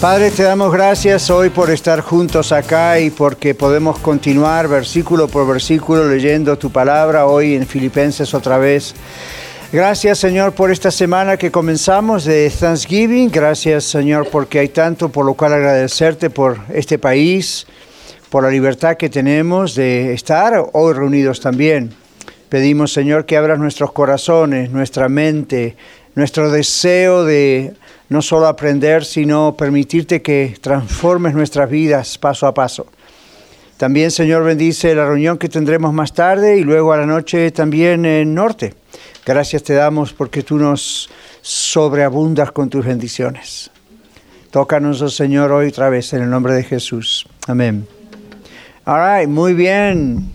Padre, te damos gracias hoy por estar juntos acá y porque podemos continuar versículo por versículo leyendo tu palabra hoy en Filipenses otra vez. Gracias Señor por esta semana que comenzamos de Thanksgiving. Gracias Señor porque hay tanto por lo cual agradecerte por este país, por la libertad que tenemos de estar hoy reunidos también. Pedimos Señor que abras nuestros corazones, nuestra mente, nuestro deseo de no solo aprender, sino permitirte que transformes nuestras vidas paso a paso. También, Señor, bendice la reunión que tendremos más tarde y luego a la noche también en Norte. Gracias te damos porque tú nos sobreabundas con tus bendiciones. Tócanos, oh Señor, hoy otra vez en el nombre de Jesús. Amén. All right, muy bien.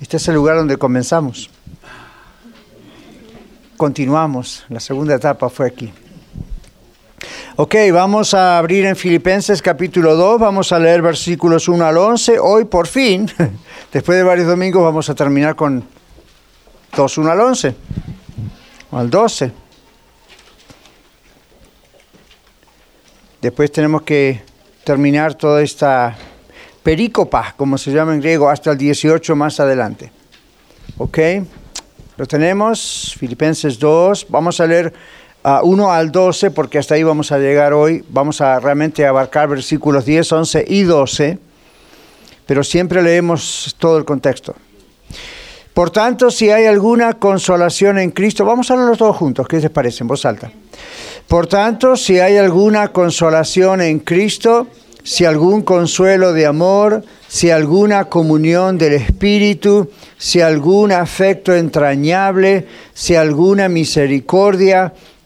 Este es el lugar donde comenzamos. Continuamos. La segunda etapa fue aquí. Ok, vamos a abrir en Filipenses capítulo 2, vamos a leer versículos 1 al 11. Hoy por fin, después de varios domingos, vamos a terminar con 2, 1 al 11, o al 12. Después tenemos que terminar toda esta perícopa, como se llama en griego, hasta el 18 más adelante. ¿Ok? Lo tenemos, Filipenses 2, vamos a leer 1 al 12, porque hasta ahí vamos a llegar hoy. Vamos a realmente abarcar versículos 10, 11 y 12, pero siempre leemos todo el contexto. Por tanto, si hay alguna consolación en Cristo, vamos a hablarlo todos juntos, ¿qué les parece en voz alta? Por tanto, si hay alguna consolación en Cristo, si algún consuelo de amor, si alguna comunión del Espíritu, si algún afecto entrañable, si alguna misericordia,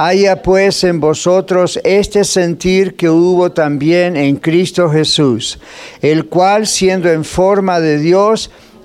Haya pues en vosotros este sentir que hubo también en Cristo Jesús, el cual siendo en forma de Dios,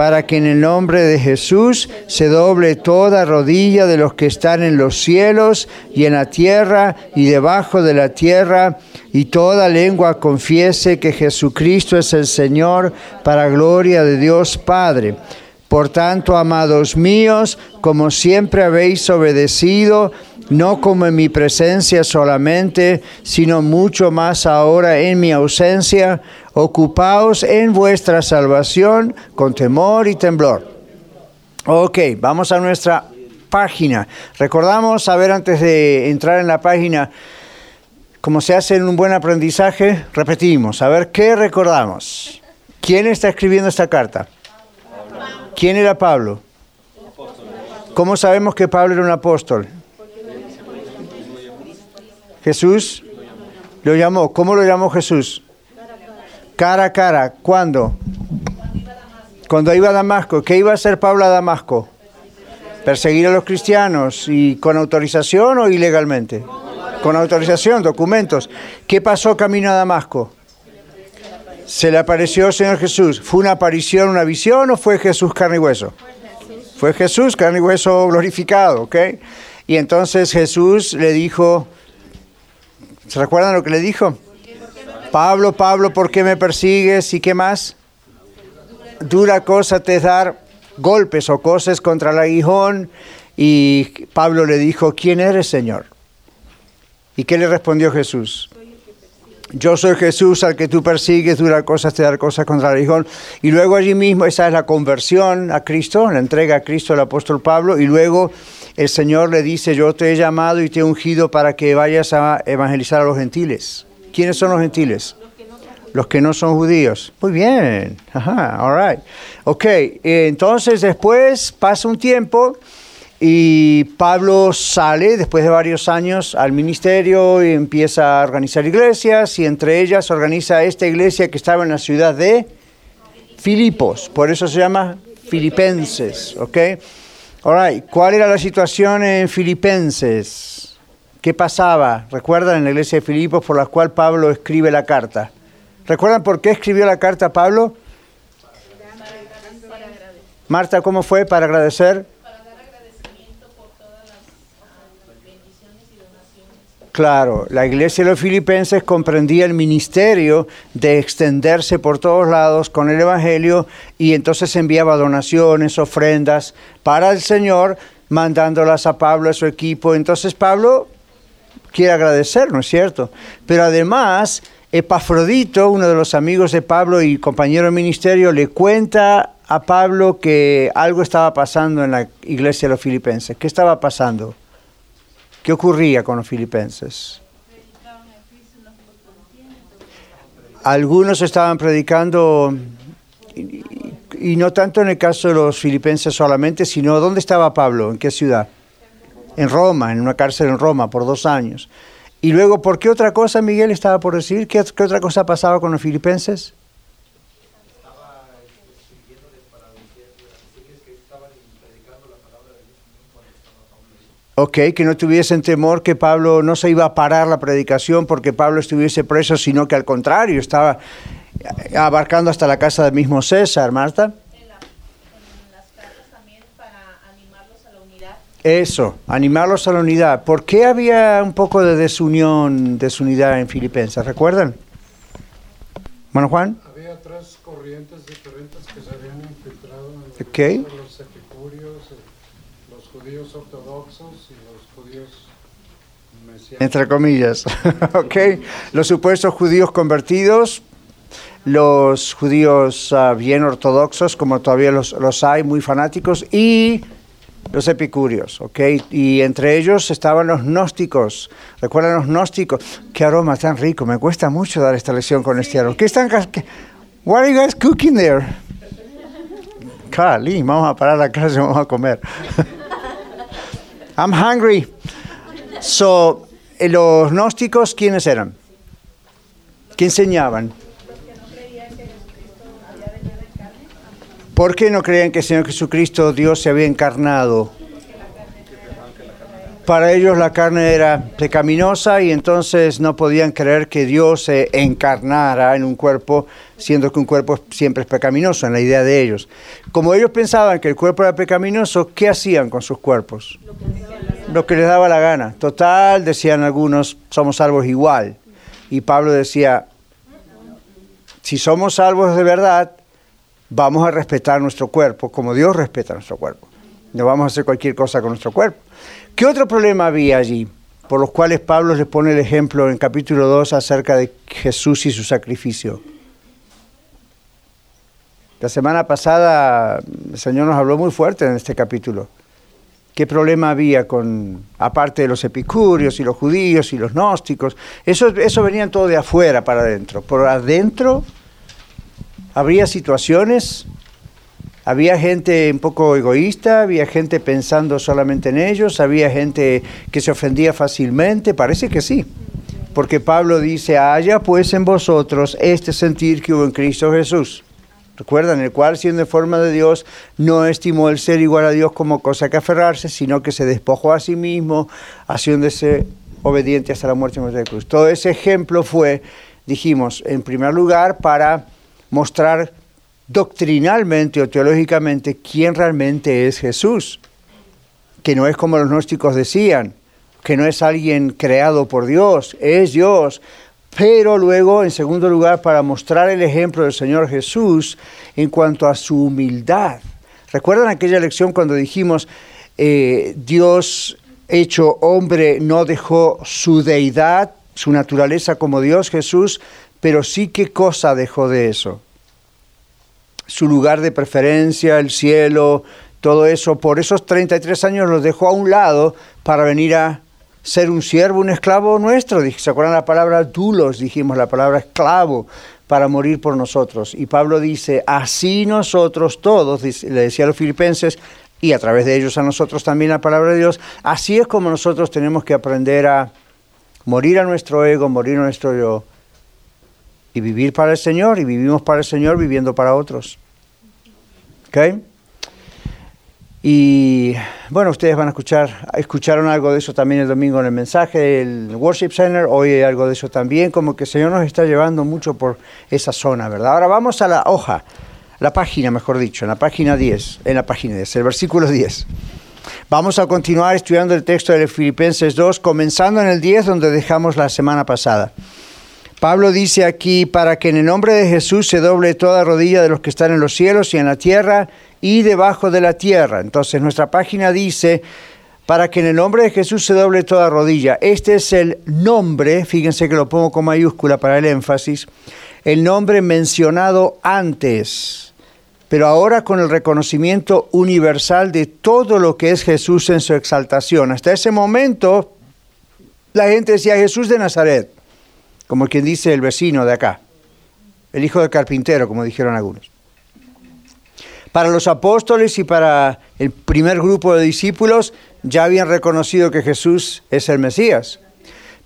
para que en el nombre de Jesús se doble toda rodilla de los que están en los cielos y en la tierra y debajo de la tierra, y toda lengua confiese que Jesucristo es el Señor, para gloria de Dios Padre. Por tanto, amados míos, como siempre habéis obedecido, no como en mi presencia solamente, sino mucho más ahora en mi ausencia, ocupaos en vuestra salvación con temor y temblor. Ok, vamos a nuestra página. Recordamos, a ver, antes de entrar en la página, como se hace en un buen aprendizaje, repetimos, a ver, ¿qué recordamos? ¿Quién está escribiendo esta carta? ¿Quién era Pablo? ¿Cómo sabemos que Pablo era un apóstol? Jesús lo llamó. ¿Cómo lo llamó Jesús? Cara a cara. ¿Cuándo? Cuando iba a Damasco. ¿Qué iba a hacer Pablo a Damasco? Perseguir a los cristianos. ¿Y con autorización o ilegalmente? Con autorización, documentos. ¿Qué pasó camino a Damasco? Se le apareció el Señor Jesús. ¿Fue una aparición, una visión o fue Jesús carne y hueso? Fue Jesús carne y hueso glorificado, ¿ok? Y entonces Jesús le dijo, ¿Se recuerdan lo que le dijo? Pablo, Pablo, ¿por qué me persigues? ¿Y qué más? dura cosa te dar golpes o cosas contra el aguijón. Y Pablo le dijo, ¿quién eres, Señor? ¿Y qué le respondió Jesús? Yo soy Jesús al que tú persigues, dura cosas, te dar cosas contra el aguijón. Y luego allí mismo, esa es la conversión a Cristo, la entrega a Cristo al apóstol Pablo. Y luego el Señor le dice, yo te he llamado y te he ungido para que vayas a evangelizar a los gentiles. ¿Quiénes son los gentiles? Los que no son judíos. Muy bien. Ajá, all right. Ok, entonces después pasa un tiempo y Pablo sale después de varios años al ministerio y empieza a organizar iglesias y entre ellas organiza esta iglesia que estaba en la ciudad de Filipos. Por eso se llama Filipenses. Ok. All right. ¿Cuál era la situación en Filipenses? ¿Qué pasaba? ¿Recuerdan en la iglesia de Filipos por la cual Pablo escribe la carta? ¿Recuerdan por qué escribió la carta Pablo? Marta, ¿cómo fue para agradecer? Claro, la iglesia de los filipenses comprendía el ministerio de extenderse por todos lados con el Evangelio y entonces enviaba donaciones, ofrendas para el Señor, mandándolas a Pablo, a su equipo. Entonces Pablo quiere agradecer, ¿no es cierto? Pero además, Epafrodito, uno de los amigos de Pablo y compañero de ministerio, le cuenta a Pablo que algo estaba pasando en la iglesia de los filipenses. ¿Qué estaba pasando? ¿Qué ocurría con los filipenses? Algunos estaban predicando, y, no tanto en el caso de los filipenses solamente, sino ¿dónde estaba Pablo? ¿En qué ciudad? En Roma, en una cárcel en Roma, por dos años. Y luego, ¿por qué otra cosa Miguel estaba por decir? ¿Qué, qué otra cosa pasaba con los filipenses? Ok, que no tuviesen temor que Pablo no se iba a parar la predicación porque Pablo estuviese preso, sino que al contrario, estaba abarcando hasta la casa del mismo César, Marta. En, las casas también para animarlos a la unidad. Eso, animarlos a la unidad. ¿Por qué había un poco de desunión, desunidad en Filipenses? ¿Recuerdan? Bueno, Juan. Había tres corrientes diferentes que se habían infiltrado en okay. los epicúreos, los judíos ortodoxos entre comillas, ¿ok? Los supuestos judíos convertidos, los judíos ah, bien ortodoxos, como todavía los, los, hay, muy fanáticos, y los epicúreos, ¿ok? Y entre ellos estaban los gnósticos. ¿Recuerdan los gnósticos? Qué aroma tan rico, me cuesta mucho dar esta lección con este aroma. ¿Qué están... Qué, what are you guys cooking there? Cali, vamos a parar la y vamos a comer. I'm hungry. So, eh, los gnósticos, ¿quiénes eran? ¿Qué enseñaban? ¿Por qué no creían que el Señor Jesucristo, Dios, se había encarnado? Para ellos la carne era pecaminosa y entonces no podían creer que Dios se encarnara en un cuerpo, siendo que un cuerpo siempre es pecaminoso, en la idea de ellos. Como ellos pensaban que el cuerpo era pecaminoso, ¿qué hacían con sus cuerpos? lo que les daba la gana. Total, decían algunos, somos salvos igual. Y Pablo decía, si somos salvos de verdad, vamos a respetar nuestro cuerpo como Dios respeta nuestro cuerpo. No vamos a hacer cualquier cosa con nuestro cuerpo. ¿Qué otro problema había allí? Por los cuales Pablo les pone el ejemplo en capítulo 2 acerca de Jesús y su sacrificio. La semana pasada el Señor nos habló muy fuerte en este capítulo qué problema había con, aparte de los epicúreos y los judíos y los gnósticos, eso, eso venían todo de afuera para adentro. Por adentro habría situaciones, había gente un poco egoísta, había gente pensando solamente en ellos, había gente que se ofendía fácilmente, parece que sí. Porque Pablo dice, haya pues en vosotros este sentir que hubo en Cristo Jesús Recuerdan, el cual siendo en forma de Dios no estimó el ser igual a Dios como cosa que aferrarse, sino que se despojó a sí mismo, haciéndose obediente hasta la muerte en la cruz. Todo ese ejemplo fue, dijimos, en primer lugar para mostrar doctrinalmente o teológicamente quién realmente es Jesús, que no es como los gnósticos decían, que no es alguien creado por Dios, es Dios, pero luego, en segundo lugar, para mostrar el ejemplo del Señor Jesús en cuanto a su humildad. ¿Recuerdan aquella lección cuando dijimos, eh, Dios hecho hombre no dejó su deidad, su naturaleza como Dios Jesús, pero sí qué cosa dejó de eso? Su lugar de preferencia, el cielo, todo eso, por esos 33 años los dejó a un lado para venir a ser un siervo, un esclavo nuestro. ¿Se acuerdan la palabra dulos? Dijimos la palabra esclavo para morir por nosotros. Y Pablo dice, así nosotros todos, le decía a los filipenses, y a través de ellos a nosotros también la palabra de Dios, así es como nosotros tenemos que aprender a morir a nuestro ego, morir a nuestro yo, y vivir para el Señor, y vivimos para el Señor viviendo para otros. ¿Ok? Y bueno, ustedes van a escuchar, escucharon algo de eso también el domingo en el mensaje del Worship Center, hoy algo de eso también, como que el Señor nos está llevando mucho por esa zona, ¿verdad? Ahora vamos a la hoja, la página, mejor dicho, en la página 10, en la página 10, el versículo 10. Vamos a continuar estudiando el texto de Filipenses 2, comenzando en el 10, donde dejamos la semana pasada. Pablo dice aquí, para que en el nombre de Jesús se doble toda rodilla de los que están en los cielos y en la tierra y debajo de la tierra. Entonces nuestra página dice, para que en el nombre de Jesús se doble toda rodilla. Este es el nombre, fíjense que lo pongo con mayúscula para el énfasis, el nombre mencionado antes, pero ahora con el reconocimiento universal de todo lo que es Jesús en su exaltación. Hasta ese momento la gente decía Jesús de Nazaret como quien dice el vecino de acá, el hijo del carpintero, como dijeron algunos. Para los apóstoles y para el primer grupo de discípulos ya habían reconocido que Jesús es el Mesías.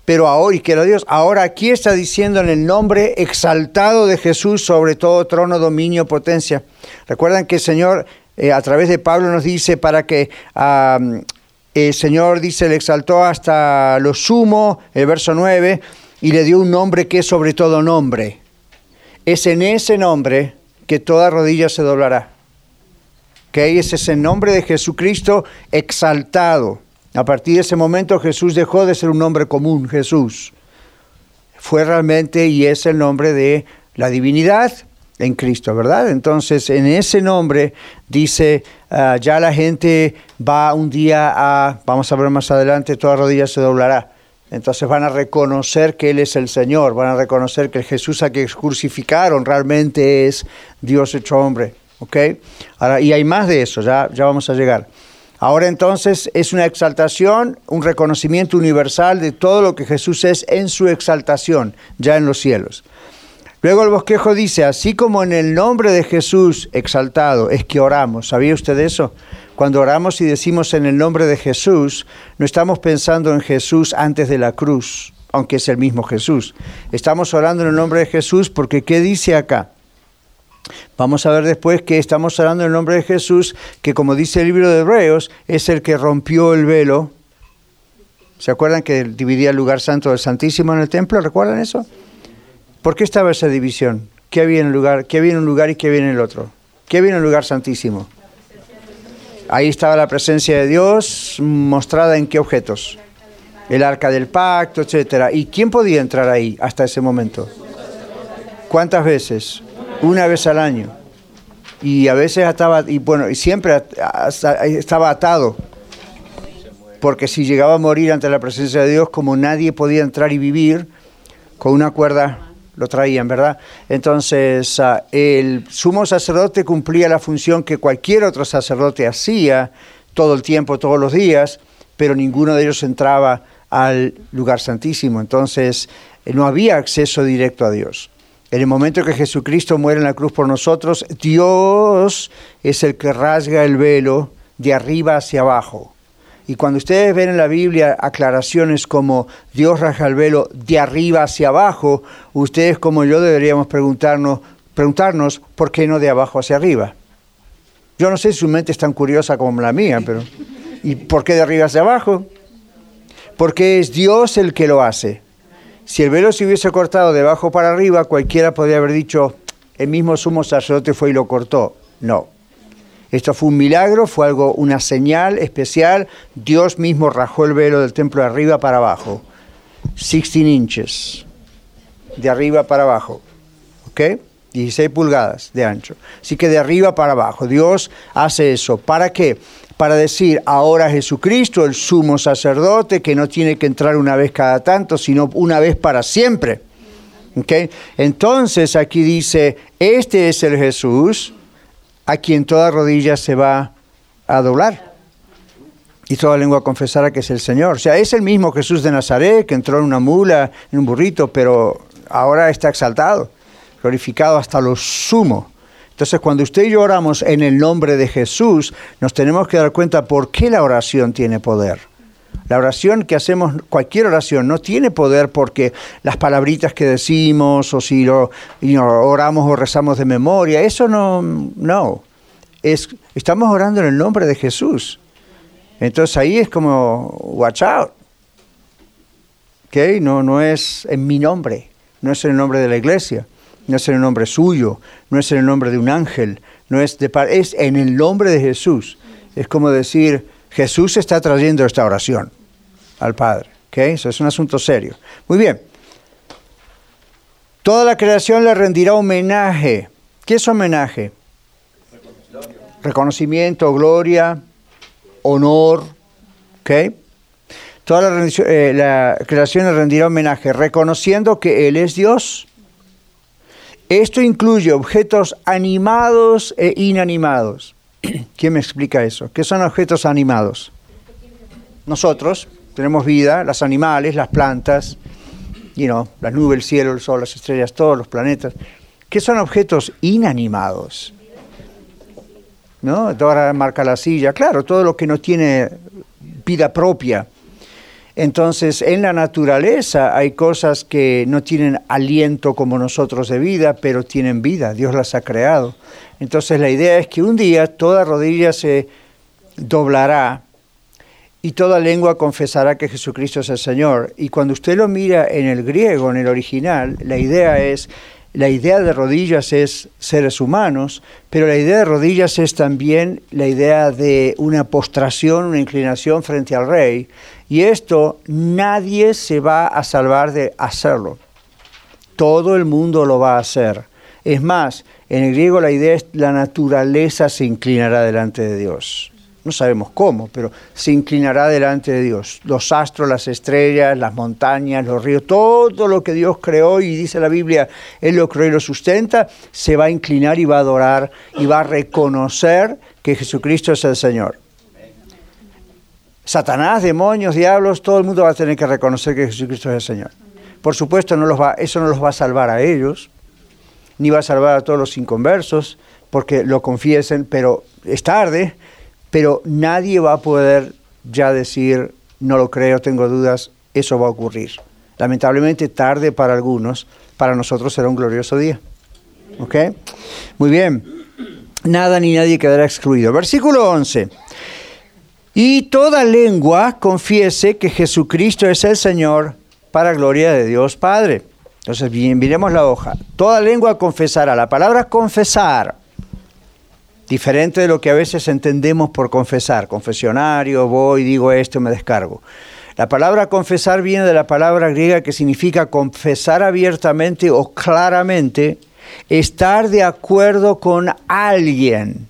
Pero ahora, y que Dios, ahora aquí está diciendo en el nombre exaltado de Jesús sobre todo trono, dominio, potencia. Recuerdan que el Señor eh, a través de Pablo nos dice para que el Señor dice, le exaltó hasta lo sumo, el verso 9, y le dio un nombre que es sobre todo nombre. Es en ese nombre que toda rodilla se doblará. Que es ese nombre de Jesucristo exaltado. A partir de ese momento Jesús dejó de ser un nombre común, Jesús. Fue realmente y es el nombre de la divinidad en Cristo, ¿verdad? Entonces, en ese nombre dice, ah, ya la gente va un día a, vamos a ver más adelante, toda rodilla se doblará. Entonces van a reconocer que Él es el Señor, van a reconocer que el Jesús a que crucificaron realmente es Dios hecho hombre. Ahora, y hay más de eso, ya, ya vamos a llegar. Ahora entonces es una exaltación, un reconocimiento universal de todo lo que Jesús es en su exaltación, ya en los cielos. Luego el bosquejo dice, así como en el nombre de Jesús exaltado es que oramos. ¿Sabía usted eso? Cuando oramos y decimos en el nombre de Jesús, no estamos pensando en Jesús antes de la cruz, aunque es el mismo Jesús. Estamos orando en el nombre de Jesús porque ¿qué dice acá? Vamos a ver después que estamos orando en el nombre de Jesús, que como dice el libro de Hebreos, es el que rompió el velo. ¿Se acuerdan que dividía el lugar santo del Santísimo en el templo? ¿Recuerdan eso? ¿Por qué estaba esa división? ¿Qué había en, el lugar, qué había en un lugar y qué había en el otro? ¿Qué había en el lugar santísimo? Ahí estaba la presencia de Dios mostrada en qué objetos. El arca del pacto, etcétera. ¿Y quién podía entrar ahí hasta ese momento? ¿Cuántas veces? Una vez al año. Y a veces estaba, y bueno, y siempre estaba atado. Porque si llegaba a morir ante la presencia de Dios, como nadie podía entrar y vivir, con una cuerda lo traían, ¿verdad? Entonces, ah, el sumo sacerdote cumplía la función que cualquier otro sacerdote hacía todo el tiempo, todos los días, pero ninguno de ellos entraba al lugar santísimo. Entonces, eh, no había acceso directo a Dios. En el momento que Jesucristo muere en la cruz por nosotros, Dios es el que rasga el velo de arriba hacia abajo. Y cuando ustedes ven en la Biblia aclaraciones como Dios raja el velo de arriba hacia abajo, ustedes como yo deberíamos preguntarnos, preguntarnos por qué no de abajo hacia arriba. Yo no sé si su mente es tan curiosa como la mía, pero ¿y por qué de arriba hacia abajo? Porque es Dios el que lo hace. Si el velo se hubiese cortado de abajo para arriba, cualquiera podría haber dicho, el mismo sumo sacerdote fue y lo cortó. No, esto fue un milagro, fue algo, una señal especial. Dios mismo rajó el velo del templo de arriba para abajo. 16 inches. de arriba para abajo. ¿Ok? 16 pulgadas de ancho. Así que de arriba para abajo. Dios hace eso. ¿Para qué? Para decir, ahora Jesucristo, el sumo sacerdote, que no tiene que entrar una vez cada tanto, sino una vez para siempre. ¿Okay? Entonces aquí dice, este es el Jesús a quien toda rodilla se va a doblar. Y toda lengua confesará que es el Señor. O sea, es el mismo Jesús de Nazaret que entró en una mula, en un burrito, pero ahora está exaltado glorificado hasta lo sumo. Entonces, cuando usted y yo oramos en el nombre de Jesús, nos tenemos que dar cuenta por qué la oración tiene poder. La oración que hacemos, cualquier oración, no tiene poder porque las palabritas que decimos o si oramos o rezamos de memoria, eso no, no. Es, estamos orando en el nombre de Jesús. Entonces ahí es como, watch out. ¿Okay? No, no es en mi nombre, no es en el nombre de la iglesia no es en el nombre suyo, no es en el nombre de un ángel, no es, de, es en el nombre de Jesús. Es como decir, Jesús está trayendo esta oración al Padre. Eso es un asunto serio. Muy bien. Toda la creación le rendirá homenaje. ¿Qué es homenaje? Reconocimiento, gloria, honor. ¿okay? Toda la, eh, la creación le rendirá homenaje, reconociendo que Él es Dios esto incluye objetos animados e inanimados. ¿Quién me explica eso? ¿Qué son objetos animados? Nosotros tenemos vida, los animales, las plantas, you know, las nubes, el cielo, el sol, las estrellas, todos los planetas. ¿Qué son objetos inanimados? ¿No? Ahora marca la silla. Claro, todo lo que no tiene vida propia. Entonces, en la naturaleza hay cosas que no tienen aliento como nosotros de vida, pero tienen vida, Dios las ha creado. Entonces, la idea es que un día toda rodilla se doblará y toda lengua confesará que Jesucristo es el Señor. Y cuando usted lo mira en el griego, en el original, la idea es la idea de rodillas es seres humanos, pero la idea de rodillas es también la idea de una postración, una inclinación frente al rey. Y esto nadie se va a salvar de hacerlo. Todo el mundo lo va a hacer. Es más, en el griego la idea es la naturaleza se inclinará delante de Dios no sabemos cómo, pero se inclinará delante de Dios. Los astros, las estrellas, las montañas, los ríos, todo lo que Dios creó y dice la Biblia, Él lo creó y lo sustenta, se va a inclinar y va a adorar y va a reconocer que Jesucristo es el Señor. Satanás, demonios, diablos, todo el mundo va a tener que reconocer que Jesucristo es el Señor. Por supuesto, eso no los va a salvar a ellos, ni va a salvar a todos los inconversos, porque lo confiesen, pero es tarde, pero nadie va a poder ya decir, no lo creo, tengo dudas, eso va a ocurrir. Lamentablemente tarde para algunos, para nosotros será un glorioso día. ¿Ok? Muy bien. Nada ni nadie quedará excluido. Versículo 11. Y toda lengua confiese que Jesucristo es el Señor para gloria de Dios Padre. Entonces, bien, miremos la hoja. Toda lengua confesará. La palabra confesar diferente de lo que a veces entendemos por confesar. Confesionario, voy, digo esto, me descargo. La palabra confesar viene de la palabra griega que significa confesar abiertamente o claramente, estar de acuerdo con alguien.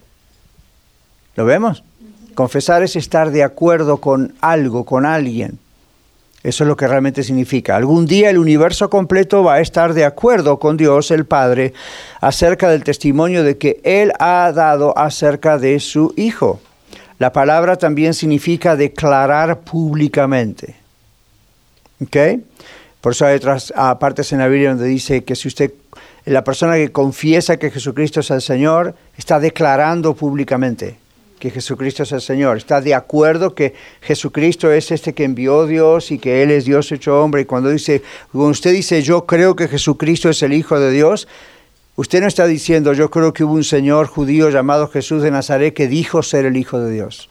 ¿Lo vemos? Confesar es estar de acuerdo con algo, con alguien. Eso es lo que realmente significa. Algún día el universo completo va a estar de acuerdo con Dios el Padre acerca del testimonio de que Él ha dado acerca de su Hijo. La palabra también significa declarar públicamente. ¿Ok? Por eso hay otras partes en la Biblia donde dice que si usted, la persona que confiesa que Jesucristo es el Señor, está declarando públicamente que Jesucristo es el Señor. Está de acuerdo que Jesucristo es este que envió Dios y que Él es Dios hecho hombre. Y cuando dice, cuando usted dice yo creo que Jesucristo es el Hijo de Dios, usted no está diciendo yo creo que hubo un Señor judío llamado Jesús de Nazaret que dijo ser el Hijo de Dios.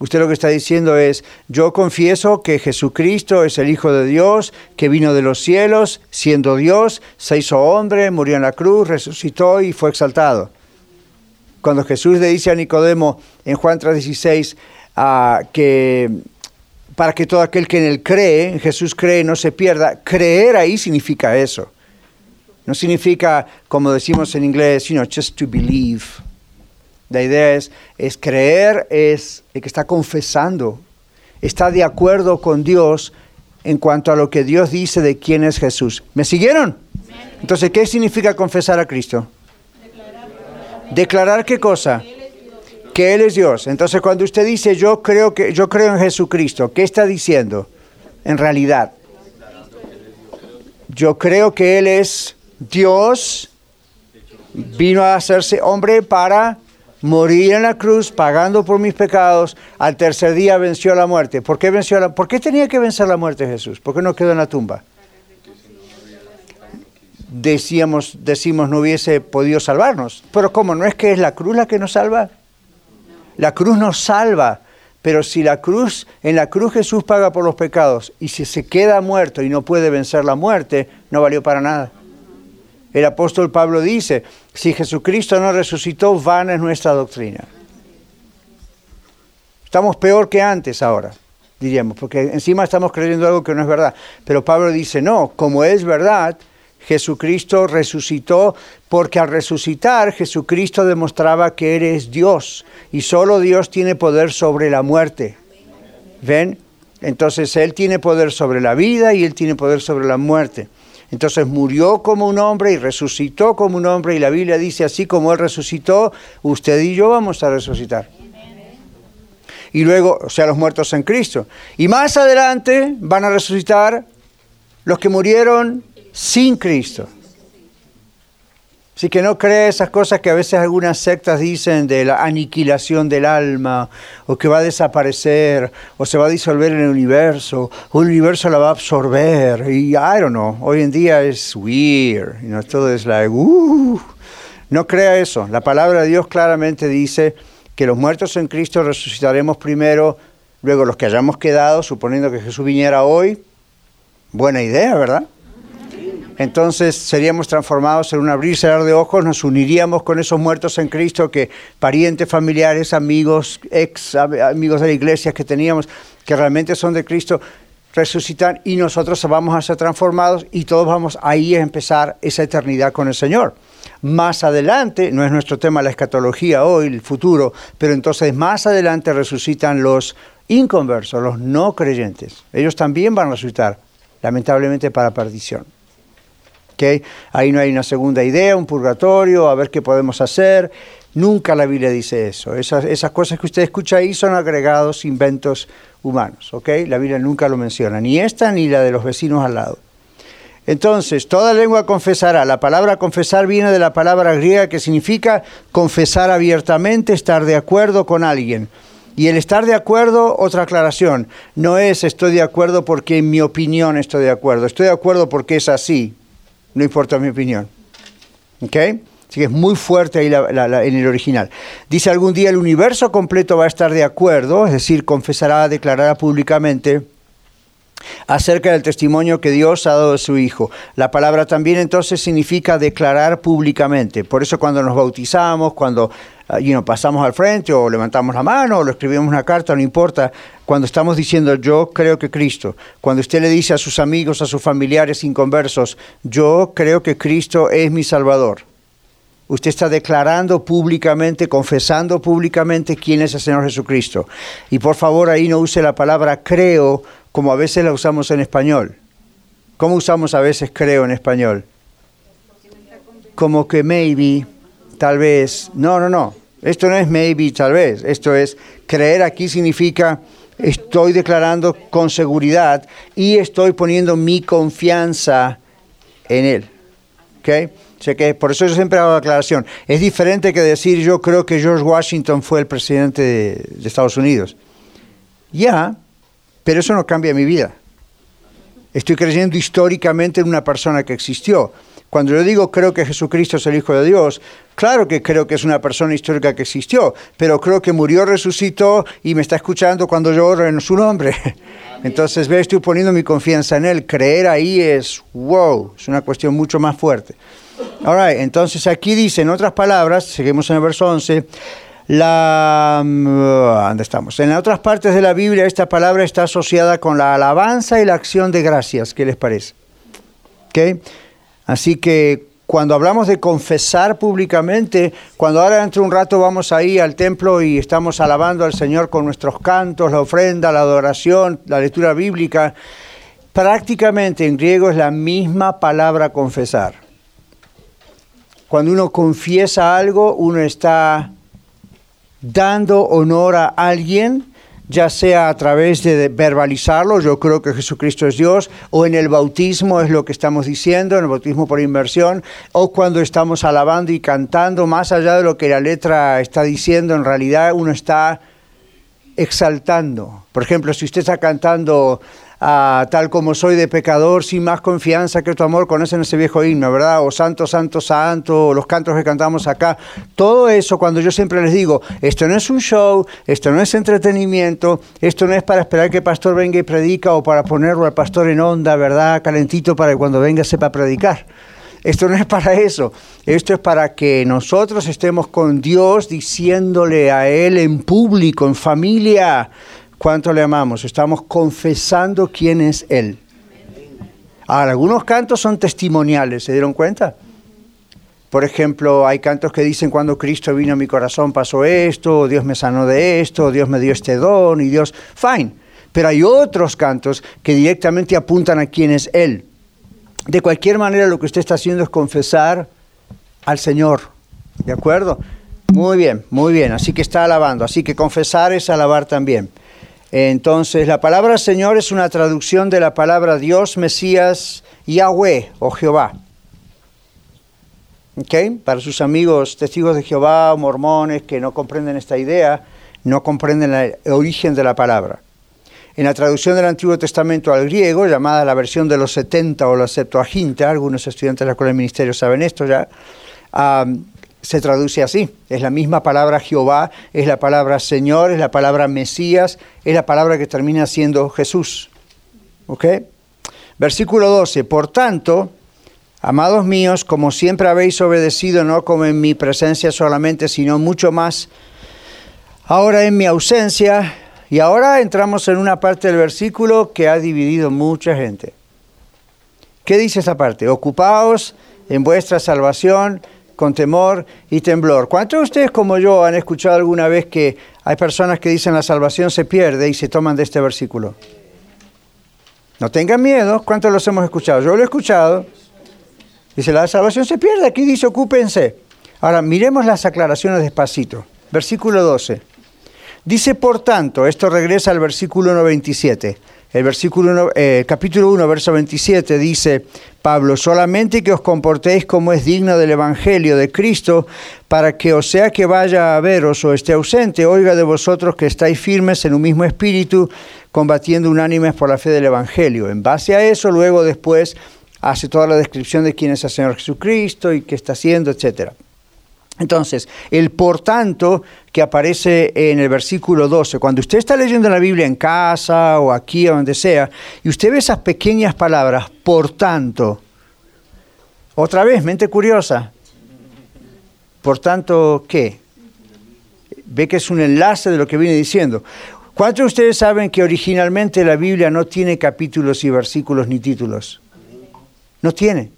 Usted lo que está diciendo es, yo confieso que Jesucristo es el Hijo de Dios, que vino de los cielos, siendo Dios, se hizo hombre, murió en la cruz, resucitó y fue exaltado cuando Jesús le dice a Nicodemo en Juan 3:16 uh, que para que todo aquel que en él cree, en Jesús cree, no se pierda. Creer ahí significa eso. No significa, como decimos en inglés, you know, just to believe. La idea es, es creer, es el que está confesando, está de acuerdo con Dios en cuanto a lo que Dios dice de quién es Jesús. ¿Me siguieron? Entonces, ¿qué significa confesar a Cristo? Declarar qué cosa? Que Él es Dios. Entonces, cuando usted dice yo creo que yo creo en Jesucristo, ¿qué está diciendo? En realidad, yo creo que Él es Dios, vino a hacerse hombre para morir en la cruz pagando por mis pecados, al tercer día venció la muerte. ¿Por qué, venció la, ¿Por qué tenía que vencer la muerte Jesús? ¿Por qué no quedó en la tumba? Decíamos, decimos no hubiese podido salvarnos. Pero ¿cómo? ¿No es que es la cruz la que nos salva? La cruz nos salva, pero si la cruz, en la cruz Jesús paga por los pecados y si se queda muerto y no puede vencer la muerte, no valió para nada. El apóstol Pablo dice, si Jesucristo no resucitó, vana es nuestra doctrina. Estamos peor que antes ahora, diríamos, porque encima estamos creyendo algo que no es verdad. Pero Pablo dice, no, como es verdad, Jesucristo resucitó, porque al resucitar Jesucristo demostraba que eres Dios y solo Dios tiene poder sobre la muerte. ¿Ven? Entonces Él tiene poder sobre la vida y Él tiene poder sobre la muerte. Entonces murió como un hombre y resucitó como un hombre y la Biblia dice, así como Él resucitó, usted y yo vamos a resucitar. Y luego, o sea, los muertos en Cristo. Y más adelante van a resucitar los que murieron sin Cristo. Así que no cree esas cosas que a veces algunas sectas dicen de la aniquilación del alma, o que va a desaparecer, o se va a disolver en el universo, o el universo la va a absorber. Y I don't know, hoy en día es weird, you know, todo es like, uh. No crea eso. La palabra de Dios claramente dice que los muertos en Cristo resucitaremos primero, luego los que hayamos quedado, suponiendo que Jesús viniera hoy. Buena idea, ¿verdad? Entonces seríamos transformados en un abrir cerrar de ojos, nos uniríamos con esos muertos en Cristo que parientes, familiares, amigos, ex amigos de la iglesia que teníamos, que realmente son de Cristo, resucitan y nosotros vamos a ser transformados y todos vamos ahí a empezar esa eternidad con el Señor. Más adelante, no es nuestro tema la escatología hoy, el futuro, pero entonces más adelante resucitan los inconversos, los no creyentes. Ellos también van a resucitar, lamentablemente para perdición. Ahí no hay una segunda idea, un purgatorio, a ver qué podemos hacer. Nunca la Biblia dice eso. Esas, cosas que usted escucha ahí son agregados, inventos humanos. La Biblia nunca lo menciona, ni esta ni la de los vecinos al lado. Entonces, toda lengua confesará. La palabra confesar viene de la palabra griega que significa confesar abiertamente, estar de acuerdo con alguien. Y el estar de acuerdo, otra aclaración, no es estoy de acuerdo porque en mi opinión estoy de acuerdo, estoy de acuerdo porque es así no importa mi opinión. ¿Ok? Así que es muy fuerte ahí en el original. Dice algún día el universo completo va a estar de acuerdo, es decir, confesará, declarará públicamente acerca del testimonio que Dios ha dado de su Hijo. La palabra también entonces significa declarar públicamente. Por eso cuando nos bautizamos, cuando ah, pasamos al frente o levantamos la mano o lo escribimos una carta, no importa, cuando estamos diciendo yo creo que Cristo, cuando usted le dice a sus amigos, a sus familiares inconversos, yo creo que Cristo es mi Salvador. Usted está declarando públicamente, confesando públicamente quién es el Señor Jesucristo. Y por favor ahí no use la palabra creo como a veces la usamos en español. ¿Cómo usamos a veces creo en español? Como que maybe, tal vez. No, no, no. Esto no es maybe, tal vez. Esto es creer aquí significa estoy declarando con seguridad y estoy poniendo mi confianza en Él. ¿Ok? que por eso yo siempre hago la aclaración. Es diferente que decir yo creo que George Washington fue el presidente de, de Estados Unidos. Ya, pero eso no cambia mi vida. Estoy creyendo históricamente en una persona que existió. Cuando yo digo creo que Jesucristo es el Hijo de Dios, claro que creo que es una persona histórica que existió, pero creo que murió, resucitó y me está escuchando cuando yo oro en su nombre. Entonces, ve, estoy poniendo mi confianza en Él. Creer ahí es, wow, es una cuestión mucho más fuerte. All entonces aquí dice, en otras palabras, seguimos en el verso 11, La, mm, ¿dónde estamos? En otras partes de la Biblia esta palabra está asociada con la alabanza y la acción de gracias. ¿Qué les parece? ¿Okay? Así que cuando hablamos de confesar públicamente, cuando ahora dentro de un rato vamos ahí al templo y estamos alabando al Señor con nuestros cantos, la ofrenda, la adoración, la lectura bíblica, prácticamente en griego es la misma palabra confesar. Cuando uno confiesa algo, uno está dando honor a alguien, ya sea a través de verbalizarlo, yo creo que Jesucristo es Dios, o en el bautismo es lo que estamos diciendo, en el bautismo por inmersión, o cuando estamos alabando y cantando, más allá de lo que la letra está diciendo, en realidad uno está exaltando. Por ejemplo, si usted está cantando tal como soy de pecador, sin más confianza que tu amor, conocen ese viejo himno, ¿verdad? O santo, santo, santo, o los cantos que cantamos acá. Todo eso, cuando yo siempre les digo, esto no es un show, esto no es entretenimiento, esto no es para esperar que el pastor venga y predica o para ponerlo al pastor en onda, ¿verdad? Calentito para que cuando venga sepa predicar. Esto no es para eso, esto es para que nosotros estemos con Dios diciéndole a Él en público, en familia, cuánto le amamos, estamos confesando quién es Él. Ahora, algunos cantos son testimoniales, ¿se dieron cuenta? Por ejemplo, hay cantos que dicen cuando Cristo vino a mi corazón pasó esto, Dios me sanó de esto, Dios me dio este don y Dios, fine. Pero hay otros cantos que directamente apuntan a quién es Él. De cualquier manera, lo que usted está haciendo es confesar al Señor. ¿De acuerdo? Muy bien, muy bien. Así que está alabando. Así que confesar es alabar también. Entonces, la palabra Señor es una traducción de la palabra Dios, Mesías, Yahweh o Jehová. ¿Okay? Para sus amigos testigos de Jehová o mormones que no comprenden esta idea, no comprenden el origen de la palabra. En la traducción del Antiguo Testamento al griego, llamada la versión de los 70 o la Septuaginta, algunos estudiantes de la Escuela del Ministerio saben esto ya, se traduce así. Es la misma palabra Jehová, es la palabra Señor, es la palabra Mesías, es la palabra que termina siendo Jesús. ¿Ok? Versículo 12. Por tanto, amados míos, como siempre habéis obedecido, no como en mi presencia solamente, sino mucho más, ahora en mi ausencia, y ahora entramos en una parte del versículo que ha dividido mucha gente. ¿Qué dice esta parte? Ocupaos en vuestra salvación con temor y temblor. ¿Cuántos de ustedes como yo han escuchado alguna vez que hay personas que dicen la salvación se pierde y se toman de este versículo? No tengan miedo, ¿cuántos los hemos escuchado? Yo lo he escuchado. Dice, la salvación se pierde, aquí dice ocúpense. Ahora, miremos las aclaraciones despacito. Versículo 12. Dice, por tanto, esto regresa al versículo 97. El versículo eh, capítulo 1, verso 27 dice Pablo, solamente que os comportéis como es digno del Evangelio de Cristo, para que o sea que vaya a veros o esté ausente, oiga de vosotros que estáis firmes en un mismo espíritu, combatiendo unánimes por la fe del Evangelio. En base a eso, luego después hace toda la descripción de quién es el Señor Jesucristo y qué está haciendo, etcétera. Entonces, el por tanto que aparece en el versículo 12, cuando usted está leyendo la Biblia en casa o aquí o donde sea, y usted ve esas pequeñas palabras, por tanto, otra vez, mente curiosa, por tanto, ¿qué? Ve que es un enlace de lo que viene diciendo. ¿Cuántos de ustedes saben que originalmente la Biblia no tiene capítulos y versículos ni títulos? No tiene.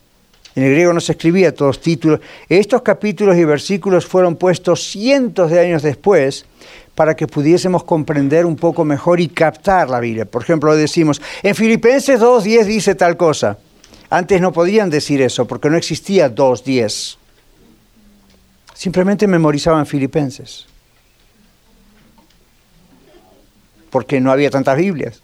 En el griego no se escribía todos títulos. Estos capítulos y versículos fueron puestos cientos de años después para que pudiésemos comprender un poco mejor y captar la Biblia. Por ejemplo, decimos, en Filipenses 2.10 dice tal cosa. Antes no podían decir eso porque no existía 2.10. Simplemente memorizaban Filipenses. Porque no había tantas Biblias.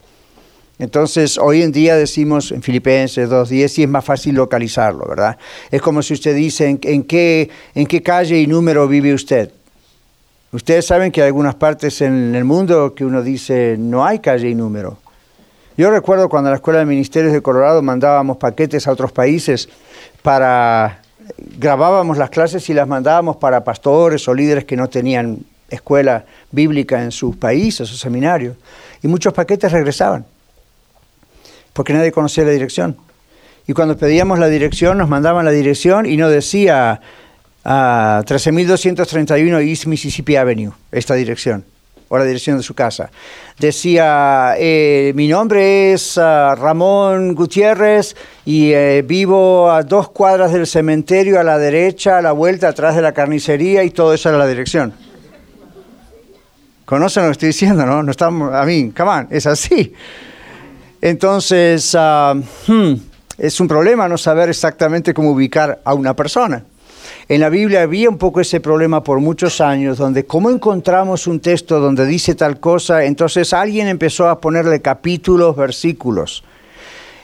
Entonces, hoy en día decimos en Filipenses 2.10 y es más fácil localizarlo, ¿verdad? Es como si usted dice, ¿en, qué, ¿en qué calle y número vive usted? Ustedes saben que hay algunas partes en el mundo que uno dice, no hay calle y número. Yo recuerdo cuando en la Escuela de Ministerios de Colorado mandábamos paquetes a otros países para, grabábamos las clases y las mandábamos para pastores o líderes que no tenían escuela bíblica en sus países o seminarios. Y muchos paquetes regresaban porque nadie conocía la dirección. Y cuando pedíamos la dirección, nos mandaban la dirección y no decía a 13231 East Mississippi Avenue, esta dirección, o la dirección de su casa. Decía, eh, mi nombre es ah, Ramón Gutiérrez y eh, vivo a dos cuadras del cementerio, a la derecha, a la vuelta, atrás de la carnicería y todo eso era la dirección. ¿Conocen lo que estoy diciendo, no? No estamos, a mí, come on, es así. Entonces, ah, hmm, es un problema no saber exactamente cómo ubicar a una persona. En la Biblia había un poco ese problema por muchos años, donde cómo encontramos un texto donde dice tal cosa, entonces alguien empezó a ponerle capítulos, versículos